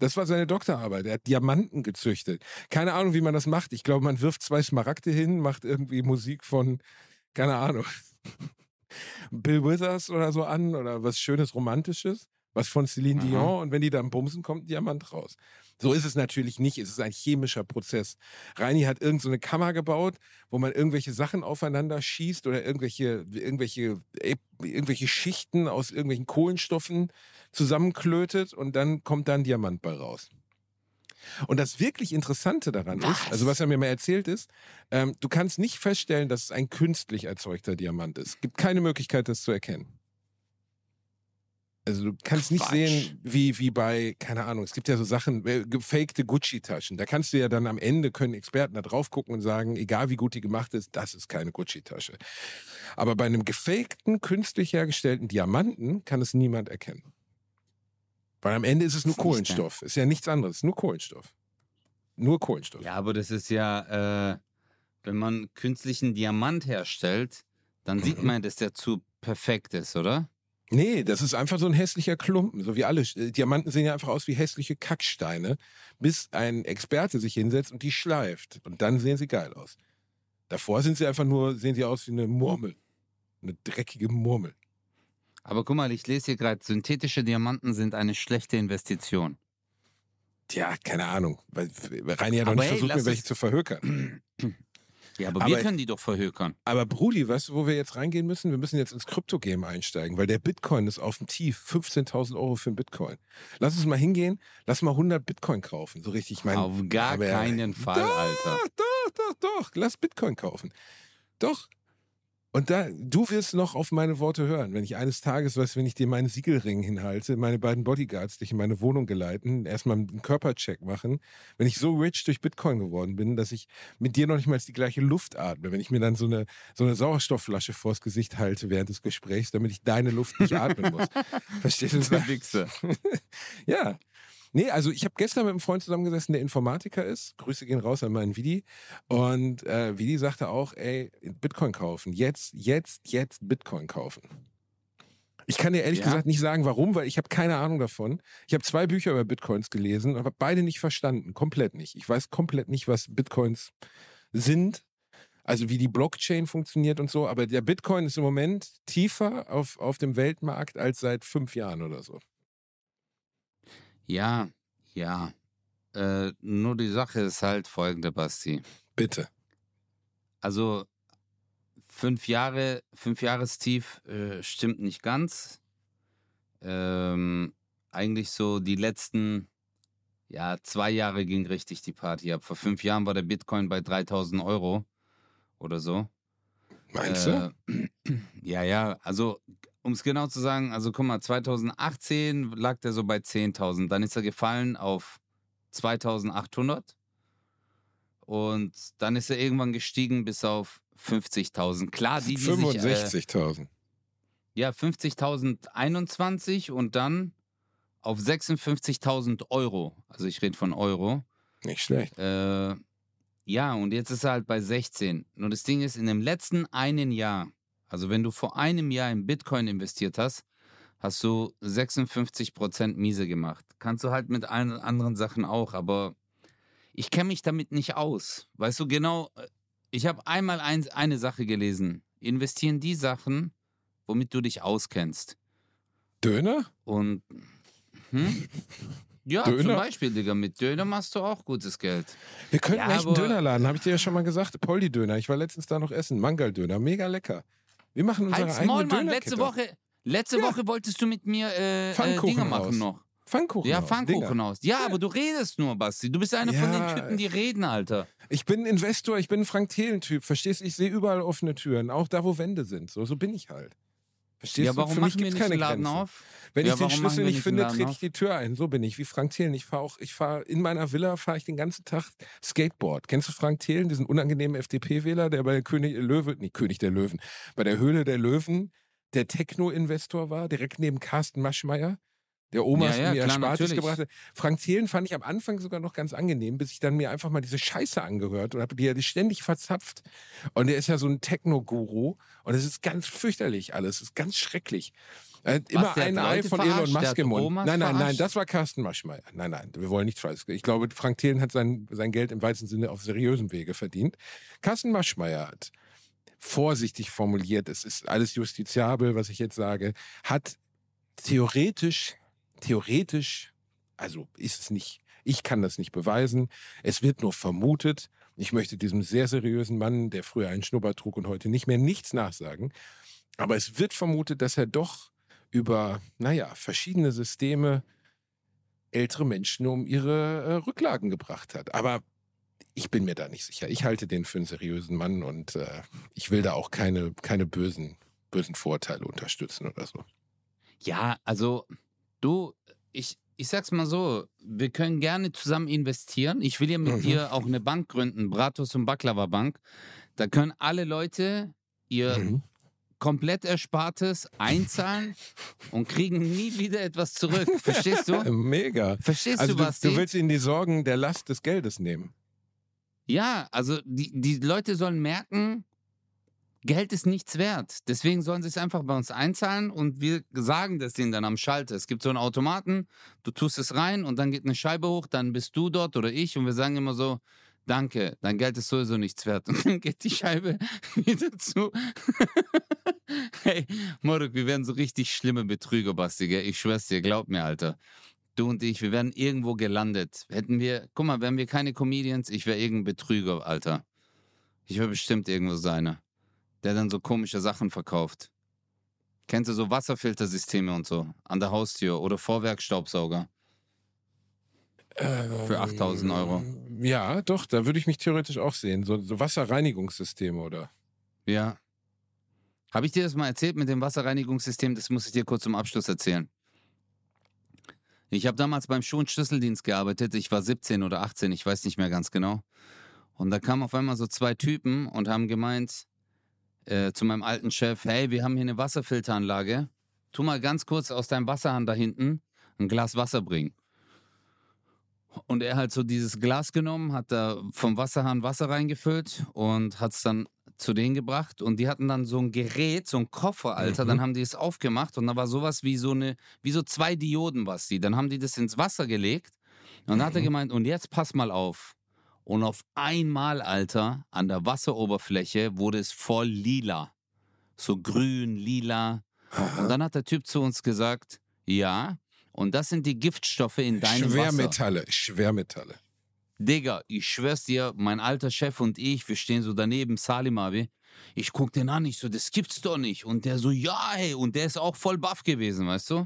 Das war seine Doktorarbeit. Er hat Diamanten gezüchtet. Keine Ahnung, wie man das macht. Ich glaube, man wirft zwei Smaragde hin, macht irgendwie Musik von, keine Ahnung, Bill Withers oder so an oder was Schönes, Romantisches, was von Celine Aha. Dion und wenn die dann bumsen, kommt ein Diamant raus. So ist es natürlich nicht. Es ist ein chemischer Prozess. Reini hat irgendeine so eine Kammer gebaut, wo man irgendwelche Sachen aufeinander schießt oder irgendwelche, irgendwelche, äh, irgendwelche Schichten aus irgendwelchen Kohlenstoffen zusammenklötet und dann kommt da ein Diamant bei raus. Und das wirklich Interessante daran ist, Was? also was er mir mal erzählt ist, ähm, du kannst nicht feststellen, dass es ein künstlich erzeugter Diamant ist. Es gibt keine Möglichkeit, das zu erkennen. Also du kannst nicht Quatsch. sehen, wie, wie bei, keine Ahnung, es gibt ja so Sachen, äh, gefakte Gucci-Taschen. Da kannst du ja dann am Ende, können Experten da drauf gucken und sagen, egal wie gut die gemacht ist, das ist keine Gucci-Tasche. Aber bei einem gefakten, künstlich hergestellten Diamanten kann es niemand erkennen. Weil am Ende ist es nur ist? Kohlenstoff. Ist ja nichts anderes, nur Kohlenstoff. Nur Kohlenstoff. Ja, aber das ist ja, äh, wenn man künstlichen Diamant herstellt, dann sieht man, dass der zu perfekt ist, oder? Nee, das ist einfach so ein hässlicher Klumpen. So wie alle. äh, Diamanten sehen ja einfach aus wie hässliche Kacksteine, bis ein Experte sich hinsetzt und die schleift. Und dann sehen sie geil aus. Davor sind sie einfach nur, sehen sie aus wie eine Murmel. Eine dreckige Murmel. Aber guck mal, ich lese hier gerade, synthetische Diamanten sind eine schlechte Investition. Tja, keine Ahnung. Weil Reini hat doch nicht ey, versucht, mir welche zu verhökern. Ja, aber, Aber- wir können die doch verhökern. Aber Brudi, weißt du, wo wir jetzt reingehen müssen? Wir müssen jetzt ins Krypto-Game einsteigen, weil der Bitcoin ist auf dem Tief. 15.000 Euro für einen Bitcoin. Lass uns mal hingehen, lass mal 100 Bitcoin kaufen. So richtig, ich meine. Auf gar keinen Fall, doch, Alter. Doch, doch, doch. Lass Bitcoin kaufen. Doch. Und da, du wirst noch auf meine Worte hören. Wenn ich eines Tages, weißt du, wenn ich dir meinen Siegelring hinhalte, meine beiden Bodyguards dich in meine Wohnung geleiten, erstmal einen Körpercheck machen, wenn ich so rich durch Bitcoin geworden bin, dass ich mit dir noch nicht mal die gleiche Luft atme, wenn ich mir dann so eine, so eine Sauerstoffflasche vors Gesicht halte während des Gesprächs, damit ich deine Luft nicht atmen muss. Verstehst du? Wichser. Ja. Nee, also ich habe gestern mit einem Freund zusammengesessen, der Informatiker ist. Grüße gehen raus an meinen Vidi. Und äh, Vidi sagte auch, ey, Bitcoin kaufen. Jetzt, jetzt, jetzt Bitcoin kaufen. Ich kann dir ehrlich Ja? gesagt nicht sagen, warum, weil ich habe keine Ahnung davon. Ich habe zwei Bücher über Bitcoins gelesen, aber beide nicht verstanden. Komplett nicht. Ich weiß komplett nicht, was Bitcoins sind. Also wie die Blockchain funktioniert und so. Aber der Bitcoin ist im Moment tiefer auf, auf dem Weltmarkt als seit fünf Jahren oder so. Ja, ja. Äh, nur die Sache ist halt folgende, Basti. Bitte. Also fünf Jahre, fünf Jahrestief äh, stimmt nicht ganz. Ähm, eigentlich so die letzten, ja, zwei Jahre ging richtig die Party ab. Vor fünf Jahren war der Bitcoin bei 3000 Euro oder so. Meinst du? Äh, ja, ja, also um es genau zu sagen, also guck mal, 2018 lag der so bei 10.000, dann ist er gefallen auf 2.800 und dann ist er irgendwann gestiegen bis auf 50.000. Klar, die, die sich... Äh, 65.000. ja, 50.021 und dann auf 56.000 Euro. Also ich rede von Euro. Nicht schlecht. Äh, ja, und jetzt ist er halt bei 16. Nur das Ding ist, in dem letzten einen Jahr, also wenn du vor einem Jahr in Bitcoin investiert hast, hast du 56% miese gemacht. Kannst du halt mit allen anderen Sachen auch, aber ich kenne mich damit nicht aus. Weißt du, genau, äh, ich habe einmal eins, eine Sache gelesen. Investieren die Sachen, womit du dich auskennst. Döner? Und, hm? Ja, zum Döner? Beispiel, Digga, mit Döner machst du auch gutes Geld. Wir könnten Ja, echt einen aber- Dönerladen, habe ich dir ja schon mal gesagt. Poldi-Döner. Ich war letztens da noch essen. Mangal-Döner. Mega lecker. Wir machen unsere Halt's eigene Maul, Mann, letzte Woche, letzte Ja. Woche wolltest du mit mir äh, äh, Dinge machen aus. noch. Pfannkuchen. Ja, Pfannkuchen aus. Ja, aber du redest nur, Basti. Du bist einer von Ja. den Typen, die reden, Alter. Ich bin Investor, ich bin Frank Thelen-Typ. Verstehst du? Ich sehe überall offene Türen, auch da, wo Wände sind. So, so bin ich halt. Verstehst ja, du? warum Für mich gibt's nicht keine den Laden Grenzen. auf? Wenn Ja, ich den Schlüssel nicht finde, trete ich die Tür ein. So bin ich, wie Frank Thelen. Ich fahre auch, ich fahre in meiner Villa fahre ich den ganzen Tag Skateboard. Kennst du Frank Thelen, diesen unangenehmen FDP-Wähler, der bei der König Löwe, nee, König der Löwen, bei der Höhle der Löwen der Techno-Investor war, direkt neben Carsten Maschmeyer? Der Omas Ja, ja, mir klar, Spartis natürlich. gebracht hat. Frank Thelen fand ich am Anfang sogar noch ganz angenehm, bis ich dann mir einfach mal diese Scheiße angehört und habe die ja ständig verzapft. Und der ist ja so ein Techno-Guru und es ist ganz fürchterlich alles. Es ist ganz schrecklich. Er hat immer der hat ein Ei von Elon verarscht? Der Musk im Mund. Nein, nein, nein, verarscht? das war Carsten Maschmeyer. Nein, nein, wir wollen nichts falsch. Ich glaube, Frank Thelen hat sein, sein Geld im weitesten Sinne auf seriösem Wege verdient. Carsten Maschmeyer hat, vorsichtig formuliert, es ist alles justiziabel, was ich jetzt sage, hat theoretisch, theoretisch, also ist es nicht, ich kann das nicht beweisen, es wird nur vermutet. Ich möchte diesem sehr seriösen Mann, der früher einen Schnurrbart trug und heute nicht mehr, nichts nachsagen. Aber es wird vermutet, dass er doch über, naja, verschiedene Systeme ältere Menschen um ihre äh, Rücklagen gebracht hat. Aber ich bin mir da nicht sicher. Ich halte den für einen seriösen Mann und äh, ich will da auch keine, keine bösen, bösen Vorteile unterstützen oder so. Ja, also du, ich, ich sag's mal so, wir können gerne zusammen investieren. Ich will ja mit Mhm. dir auch eine Bank gründen, Bratos und Baklava Bank. Da können alle Leute ihr Mhm. komplett Erspartes einzahlen und kriegen nie wieder etwas zurück. Verstehst du? Mega. Verstehst Also du, du, Basti? du willst ihnen die Sorgen der Last des Geldes nehmen. Ja, also die, die Leute sollen merken, Geld ist nichts wert. Deswegen sollen sie es einfach bei uns einzahlen und wir sagen das denen dann am Schalter. Es gibt so einen Automaten, du tust es rein und dann geht eine Scheibe hoch, dann bist du dort oder ich und wir sagen immer so, danke, dein Geld ist sowieso nichts wert. Und dann geht die Scheibe wieder zu. hey, Moruk, wir werden so richtig schlimme Betrüger, Basti, gell? Ich schwör's dir, glaub mir, Alter. Du und ich, wir wären irgendwo gelandet. Hätten wir, guck mal, wären wir keine Comedians, ich wäre irgendein Betrüger, Alter. Ich wäre bestimmt irgendwo so einer, der dann so komische Sachen verkauft. Kennst du so Wasserfiltersysteme und so an der Haustür oder Vorwerkstaubsauger? Für 8000 Euro. Ähm, Ja, doch, da würde ich mich theoretisch auch sehen. So, so Wasserreinigungssysteme oder. Ja. Habe ich dir das mal erzählt mit dem Wasserreinigungssystem? Das muss ich dir kurz zum Abschluss erzählen. Ich habe damals beim Schuh- und Schlüsseldienst gearbeitet. Ich war 17 oder 18, ich weiß nicht mehr ganz genau. Und da kamen auf einmal so zwei Typen und haben gemeint äh, zu meinem alten Chef, hey, wir haben hier eine Wasserfilteranlage. Tu mal ganz kurz aus deinem Wasserhahn da hinten ein Glas Wasser bringen. Und er hat so dieses Glas genommen, hat da vom Wasserhahn Wasser reingefüllt und hat es dann zu denen gebracht. Und die hatten dann so ein Gerät, so ein Koffer, Alter. Mhm. Dann haben die es aufgemacht und da war sowas wie so eine, wie so zwei Dioden, was die. Dann haben die das ins Wasser gelegt. Und dann hat er Mhm. gemeint, und jetzt pass mal auf. Und auf einmal, Alter, an der Wasseroberfläche wurde es voll lila. So grün, lila. Und dann hat der Typ zu uns gesagt, ja, und das sind die Giftstoffe in deinem Wasser. Schwermetalle, Schwermetalle. Digga, ich schwör's dir, mein alter Chef und ich, wir stehen so daneben, Salim Abi. Ich guck den an, ich so, das gibt's doch nicht. Und der so, ja, hey, und der ist auch voll baff gewesen, weißt du?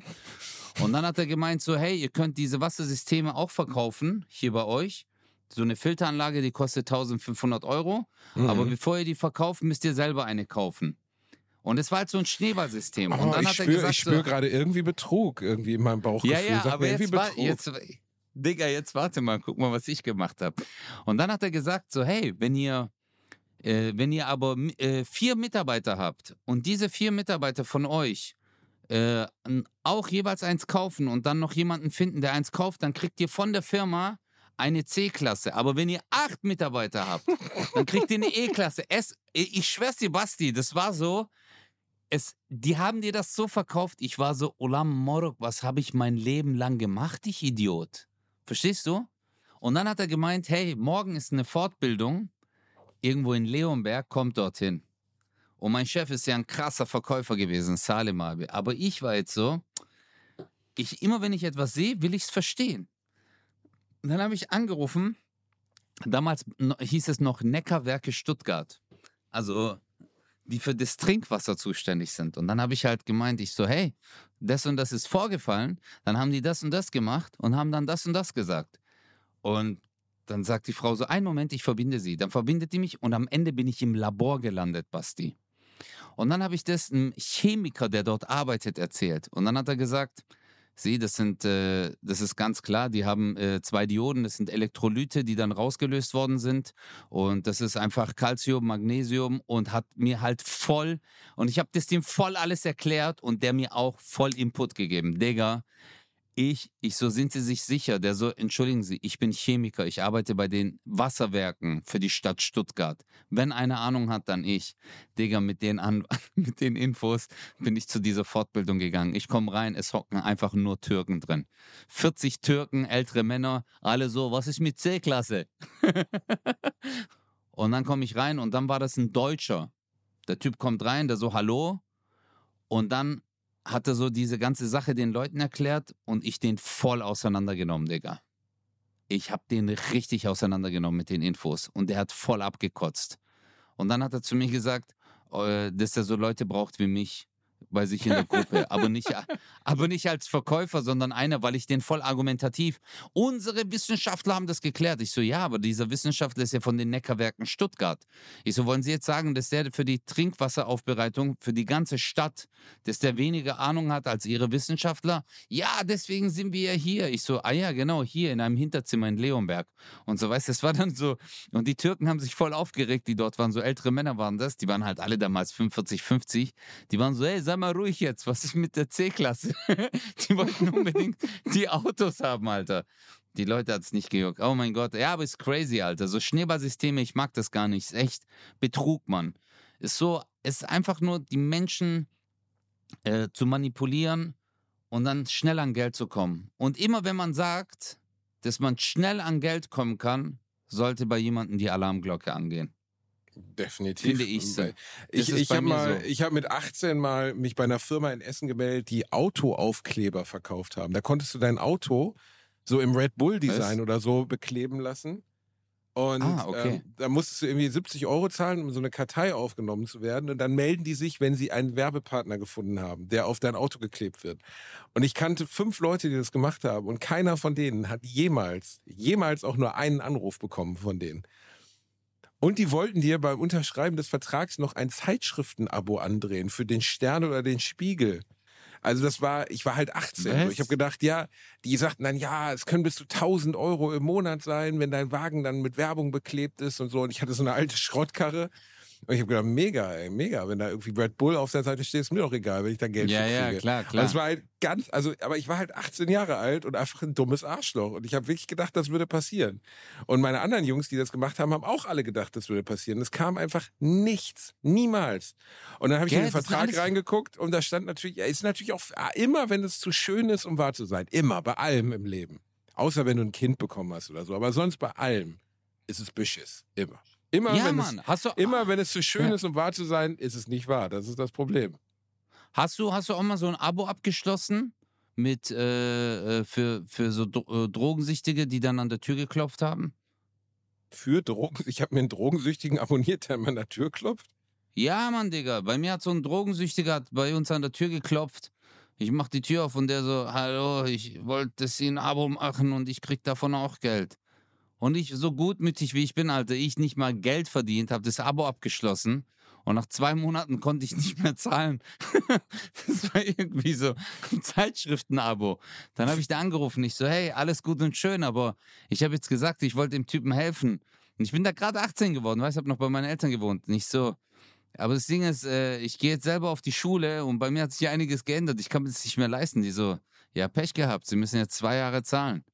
Und dann hat er gemeint so, hey, ihr könnt diese Wassersysteme auch verkaufen, hier bei euch. So eine Filteranlage, die kostet 1500 Euro. Mhm. Aber bevor ihr die verkauft, müsst ihr selber eine kaufen. Und es war halt so ein Schneeballsystem. Oh, und dann ich hat er spüre gesagt, spür so, gerade irgendwie Betrug irgendwie in meinem Bauchgefühl. ja, ja, aber jetzt, war, Betrug. jetzt, Digga, jetzt warte mal, guck mal, was ich gemacht habe. Und dann hat er gesagt, so, hey, wenn ihr, äh, wenn ihr aber äh, vier Mitarbeiter habt und diese vier Mitarbeiter von euch äh, auch jeweils eins kaufen und dann noch jemanden finden, der eins kauft, dann kriegt ihr von der Firma eine C-Klasse. Aber wenn ihr acht Mitarbeiter habt, dann kriegt ihr eine E-Klasse. Ich schwör's dir, Basti, das war so, es, die haben dir das so verkauft. Ich war so, Olam Morok, was habe ich mein Leben lang gemacht, ich Idiot? Verstehst du? Und dann hat er gemeint, hey, morgen ist eine Fortbildung irgendwo in Leonberg, kommt dorthin. Und mein Chef ist ja ein krasser Verkäufer gewesen, Salim Abi. Aber ich war jetzt so, ich, immer wenn ich etwas sehe, will ich es verstehen. Und dann habe ich angerufen. Damals hieß es noch Neckarwerke Stuttgart. Also die für das Trinkwasser zuständig sind. Und dann habe ich halt gemeint, ich so, hey, das und das ist vorgefallen. Dann haben die das und das gemacht und haben dann das und das gesagt. Und dann sagt die Frau so, einen Moment, ich verbinde sie. Dann verbindet die mich und am Ende bin ich im Labor gelandet, Basti. Und dann habe ich das einem Chemiker, der dort arbeitet, erzählt. Und dann hat er gesagt, Sie, das sind, äh, das ist ganz klar, die haben äh, zwei Dioden, das sind Elektrolyte, die dann rausgelöst worden sind. Und das ist einfach Calcium, Magnesium und hat mir halt voll, und ich habe das dem voll alles erklärt und der mir auch voll Input gegeben. Digga, ich, ich so, sind Sie sich sicher? Der so, entschuldigen Sie, ich bin Chemiker, ich arbeite bei den Wasserwerken für die Stadt Stuttgart. Wenn eine Ahnung hat, dann ich. Digga, mit den, An mit den Infos bin ich zu dieser Fortbildung gegangen. Ich komme rein, es hocken einfach nur Türken drin. 40 Türken, ältere Männer, alle so, was ist mit C-Klasse? und dann komme ich rein und dann war das ein Deutscher. Der Typ kommt rein, der so, hallo. Und dann hat er so diese ganze Sache den Leuten erklärt und ich den voll auseinandergenommen, Digga. Ich hab den richtig auseinandergenommen mit den Infos und der hat voll abgekotzt. Und dann hat er zu mir gesagt, äh, dass er so Leute braucht wie mich bei sich in der Gruppe. aber, nicht, aber nicht als Verkäufer, sondern einer, weil ich den voll argumentativ. Unsere Wissenschaftler haben das geklärt. Ich so, ja, aber dieser Wissenschaftler ist ja von den Neckarwerken Stuttgart. Ich so, wollen Sie jetzt sagen, dass der für die Trinkwasseraufbereitung für die ganze Stadt, dass der weniger Ahnung hat als Ihre Wissenschaftler? Ja, deswegen sind wir ja hier. Ich so, ah ja, genau, hier in einem Hinterzimmer in Leonberg. Und so, weißt du, das war dann so. Und die Türken haben sich voll aufgeregt, die dort waren. So ältere Männer waren das. Die waren halt alle damals 45, 50. Die waren so, ey, sei mal ruhig jetzt. Was ist mit der C-Klasse? die wollten unbedingt die Autos haben, Alter. Die Leute hat es nicht gejuckt. Oh mein Gott. Ja, aber ist crazy, Alter. So Schneeballsysteme, ich mag das gar nicht. Ist echt Betrug, Mann. Ist so, ist einfach nur die Menschen äh, zu manipulieren und dann schnell an Geld zu kommen. Und immer wenn man sagt, dass man schnell an Geld kommen kann, sollte bei jemandem die Alarmglocke angehen. Definitiv. Finde ich so. Ich, ich habe mal, so. ich habe mit 18 mal mich bei einer Firma in Essen gemeldet, die Autoaufkleber verkauft haben. Da konntest du dein Auto so im Red Bull Design Was? oder so bekleben lassen. Und Ah, okay. ähm, da musstest du irgendwie 70 Euro zahlen, um so eine Kartei aufgenommen zu werden. Und dann melden die sich, wenn sie einen Werbepartner gefunden haben, der auf dein Auto geklebt wird. Und ich kannte fünf Leute, die das gemacht haben. Und keiner von denen hat jemals, jemals auch nur einen Anruf bekommen von denen. Und die wollten dir beim Unterschreiben des Vertrags noch ein Zeitschriftenabo andrehen für den Stern oder den Spiegel. Also das war, ich war halt 18. So. Ich habe gedacht, ja, die sagten dann, ja, es können bis zu 1000 Euro im Monat sein, wenn dein Wagen dann mit Werbung beklebt ist und so. Und ich hatte so eine alte Schrottkarre. Und ich habe gedacht, mega, ey, mega. Wenn da irgendwie Red Bull auf der Seite steht, ist mir doch egal, wenn ich da Geld Ja, für ja, kriege. klar, Und klar. es war halt ganz, also, aber ich war halt 18 Jahre alt und einfach ein dummes Arschloch. Und ich habe wirklich gedacht, das würde passieren. Und meine anderen Jungs, die das gemacht haben, haben auch alle gedacht, das würde passieren. Es kam einfach nichts. Niemals. Und dann habe ich in den das Vertrag reingeguckt und da stand natürlich, ja, ist natürlich auch ah, immer, wenn es zu schön ist, um wahr zu sein. Immer, bei allem im Leben. Außer wenn du ein Kind bekommen hast oder so. Aber sonst bei allem ist es Beschiss. Immer. Immer, ja, wenn Mann. Hast du, es, immer wenn es zu schön Ja. ist, um wahr zu sein, ist es nicht wahr. Das ist das Problem. Hast du, hast du auch mal so ein Abo abgeschlossen mit äh, äh, für, für so Dro äh, Drogensüchtige, die dann an der Tür geklopft haben? Für Drogen. Ich habe mir einen Drogensüchtigen abonniert, der an meiner Tür klopft. Ja, Mann, Digga. Bei mir hat so ein Drogensüchtiger bei uns an der Tür geklopft. Ich mach die Tür auf und der so, hallo, ich wollte, dass Sie ein Abo machen und ich krieg davon auch Geld. Und ich, so gutmütig wie ich bin, Alter, ich nicht mal Geld verdient, habe das Abo abgeschlossen. Und nach zwei Monaten konnte ich nicht mehr zahlen. das war irgendwie so ein Zeitschriftenabo. Dann habe ich da angerufen. Ich so, hey, alles gut und schön, aber ich habe jetzt gesagt, ich wollte dem Typen helfen. Und ich bin da gerade 18 geworden, weißt du, habe noch bei meinen Eltern gewohnt. Nicht so. Aber das Ding ist, äh, ich gehe jetzt selber auf die Schule und bei mir hat sich ja einiges geändert. Ich kann das nicht mehr leisten. Die so, ja, Pech gehabt, Sie müssen jetzt zwei Jahre zahlen.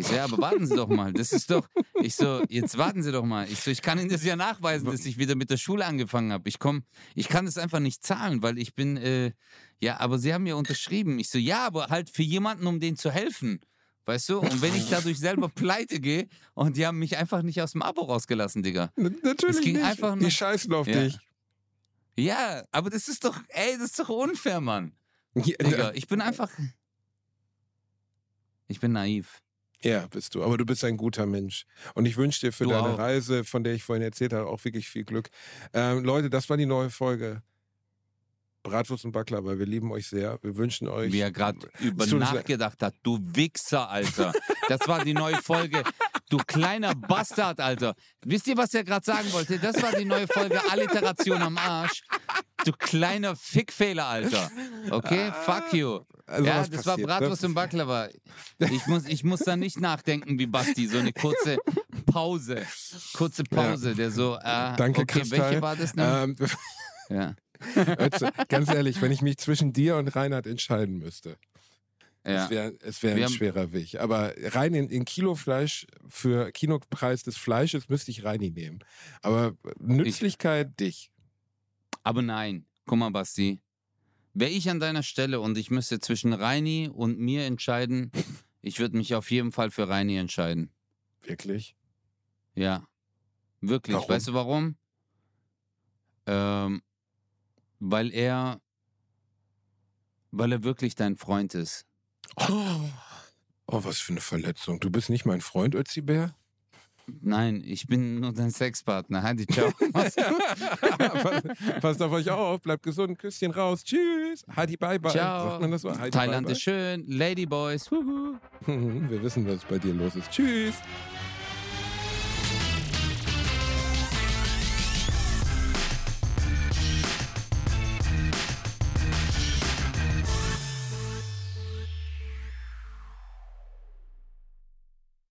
Ich so, ja, aber warten Sie doch mal. Das ist doch. Ich so, jetzt warten Sie doch mal. Ich so, ich kann Ihnen das ja nachweisen, dass ich wieder mit der Schule angefangen habe. Ich komm, ich kann das einfach nicht zahlen, weil ich bin, äh, ja, aber Sie haben ja unterschrieben. Ich so, ja, aber halt für jemanden, um denen zu helfen. Weißt du? Und wenn ich dadurch selber pleite gehe und die haben mich einfach nicht aus dem Abo rausgelassen, Digga. N natürlich Es ging nicht. einfach Die nur- scheißen auf Ja. dich. Ja, aber das ist doch, ey, das ist doch unfair, Mann. Ja, Digga, ich bin einfach. Ich bin naiv. Ja, bist du. Aber du bist ein guter Mensch. Und ich wünsche dir für Du deine auch. Reise, von der ich vorhin erzählt habe, auch wirklich viel Glück. Ähm, Leute, das war die neue Folge. Bratwurst und Baklava, wir lieben euch sehr. Wir wünschen euch. Wie er gerade über nachgedacht hat. Du Wichser, Alter. Das war die neue Folge. Du kleiner Bastard, Alter. Wisst ihr, was er gerade sagen wollte? Das war die neue Folge Alliteration am Arsch. Du kleiner Fickfehler, Alter. Okay? Fuck you. Also ja, das war passiert? Bratwurst Das- und Baklava. Ich muss, ich muss da nicht nachdenken wie Basti. So eine kurze Pause. Kurze Pause. Der so, äh, Danke, okay, Kristall. welche war das noch? Ähm, ja. Ötze, ganz ehrlich, wenn ich mich zwischen dir und Reinhard entscheiden müsste, Ja. es wäre wär ein haben- schwerer Weg. Aber rein in, in Kilo Fleisch für Kinopreis des Fleisches müsste ich Reini nehmen. Aber Nützlichkeit dich. Aber nein, guck mal, Basti. Wäre ich an deiner Stelle und ich müsste zwischen Reini und mir entscheiden, ich würde mich auf jeden Fall für Reini entscheiden. Wirklich? Ja. Wirklich. Warum? Weißt du warum? Ähm, weil er, weil er wirklich dein Freund ist. Oh. oh, was für eine Verletzung. Du bist nicht mein Freund, Ötzi Bär? Nein, ich bin nur dein Sexpartner. Hadi, ciao. Passt auf euch auf, bleibt gesund, Küsschen raus, tschüss, Hadi bye bye. Ciao. Thailand bye, ist schön. Ladyboys. Bye. Wir wissen, was bei dir los ist. Tschüss.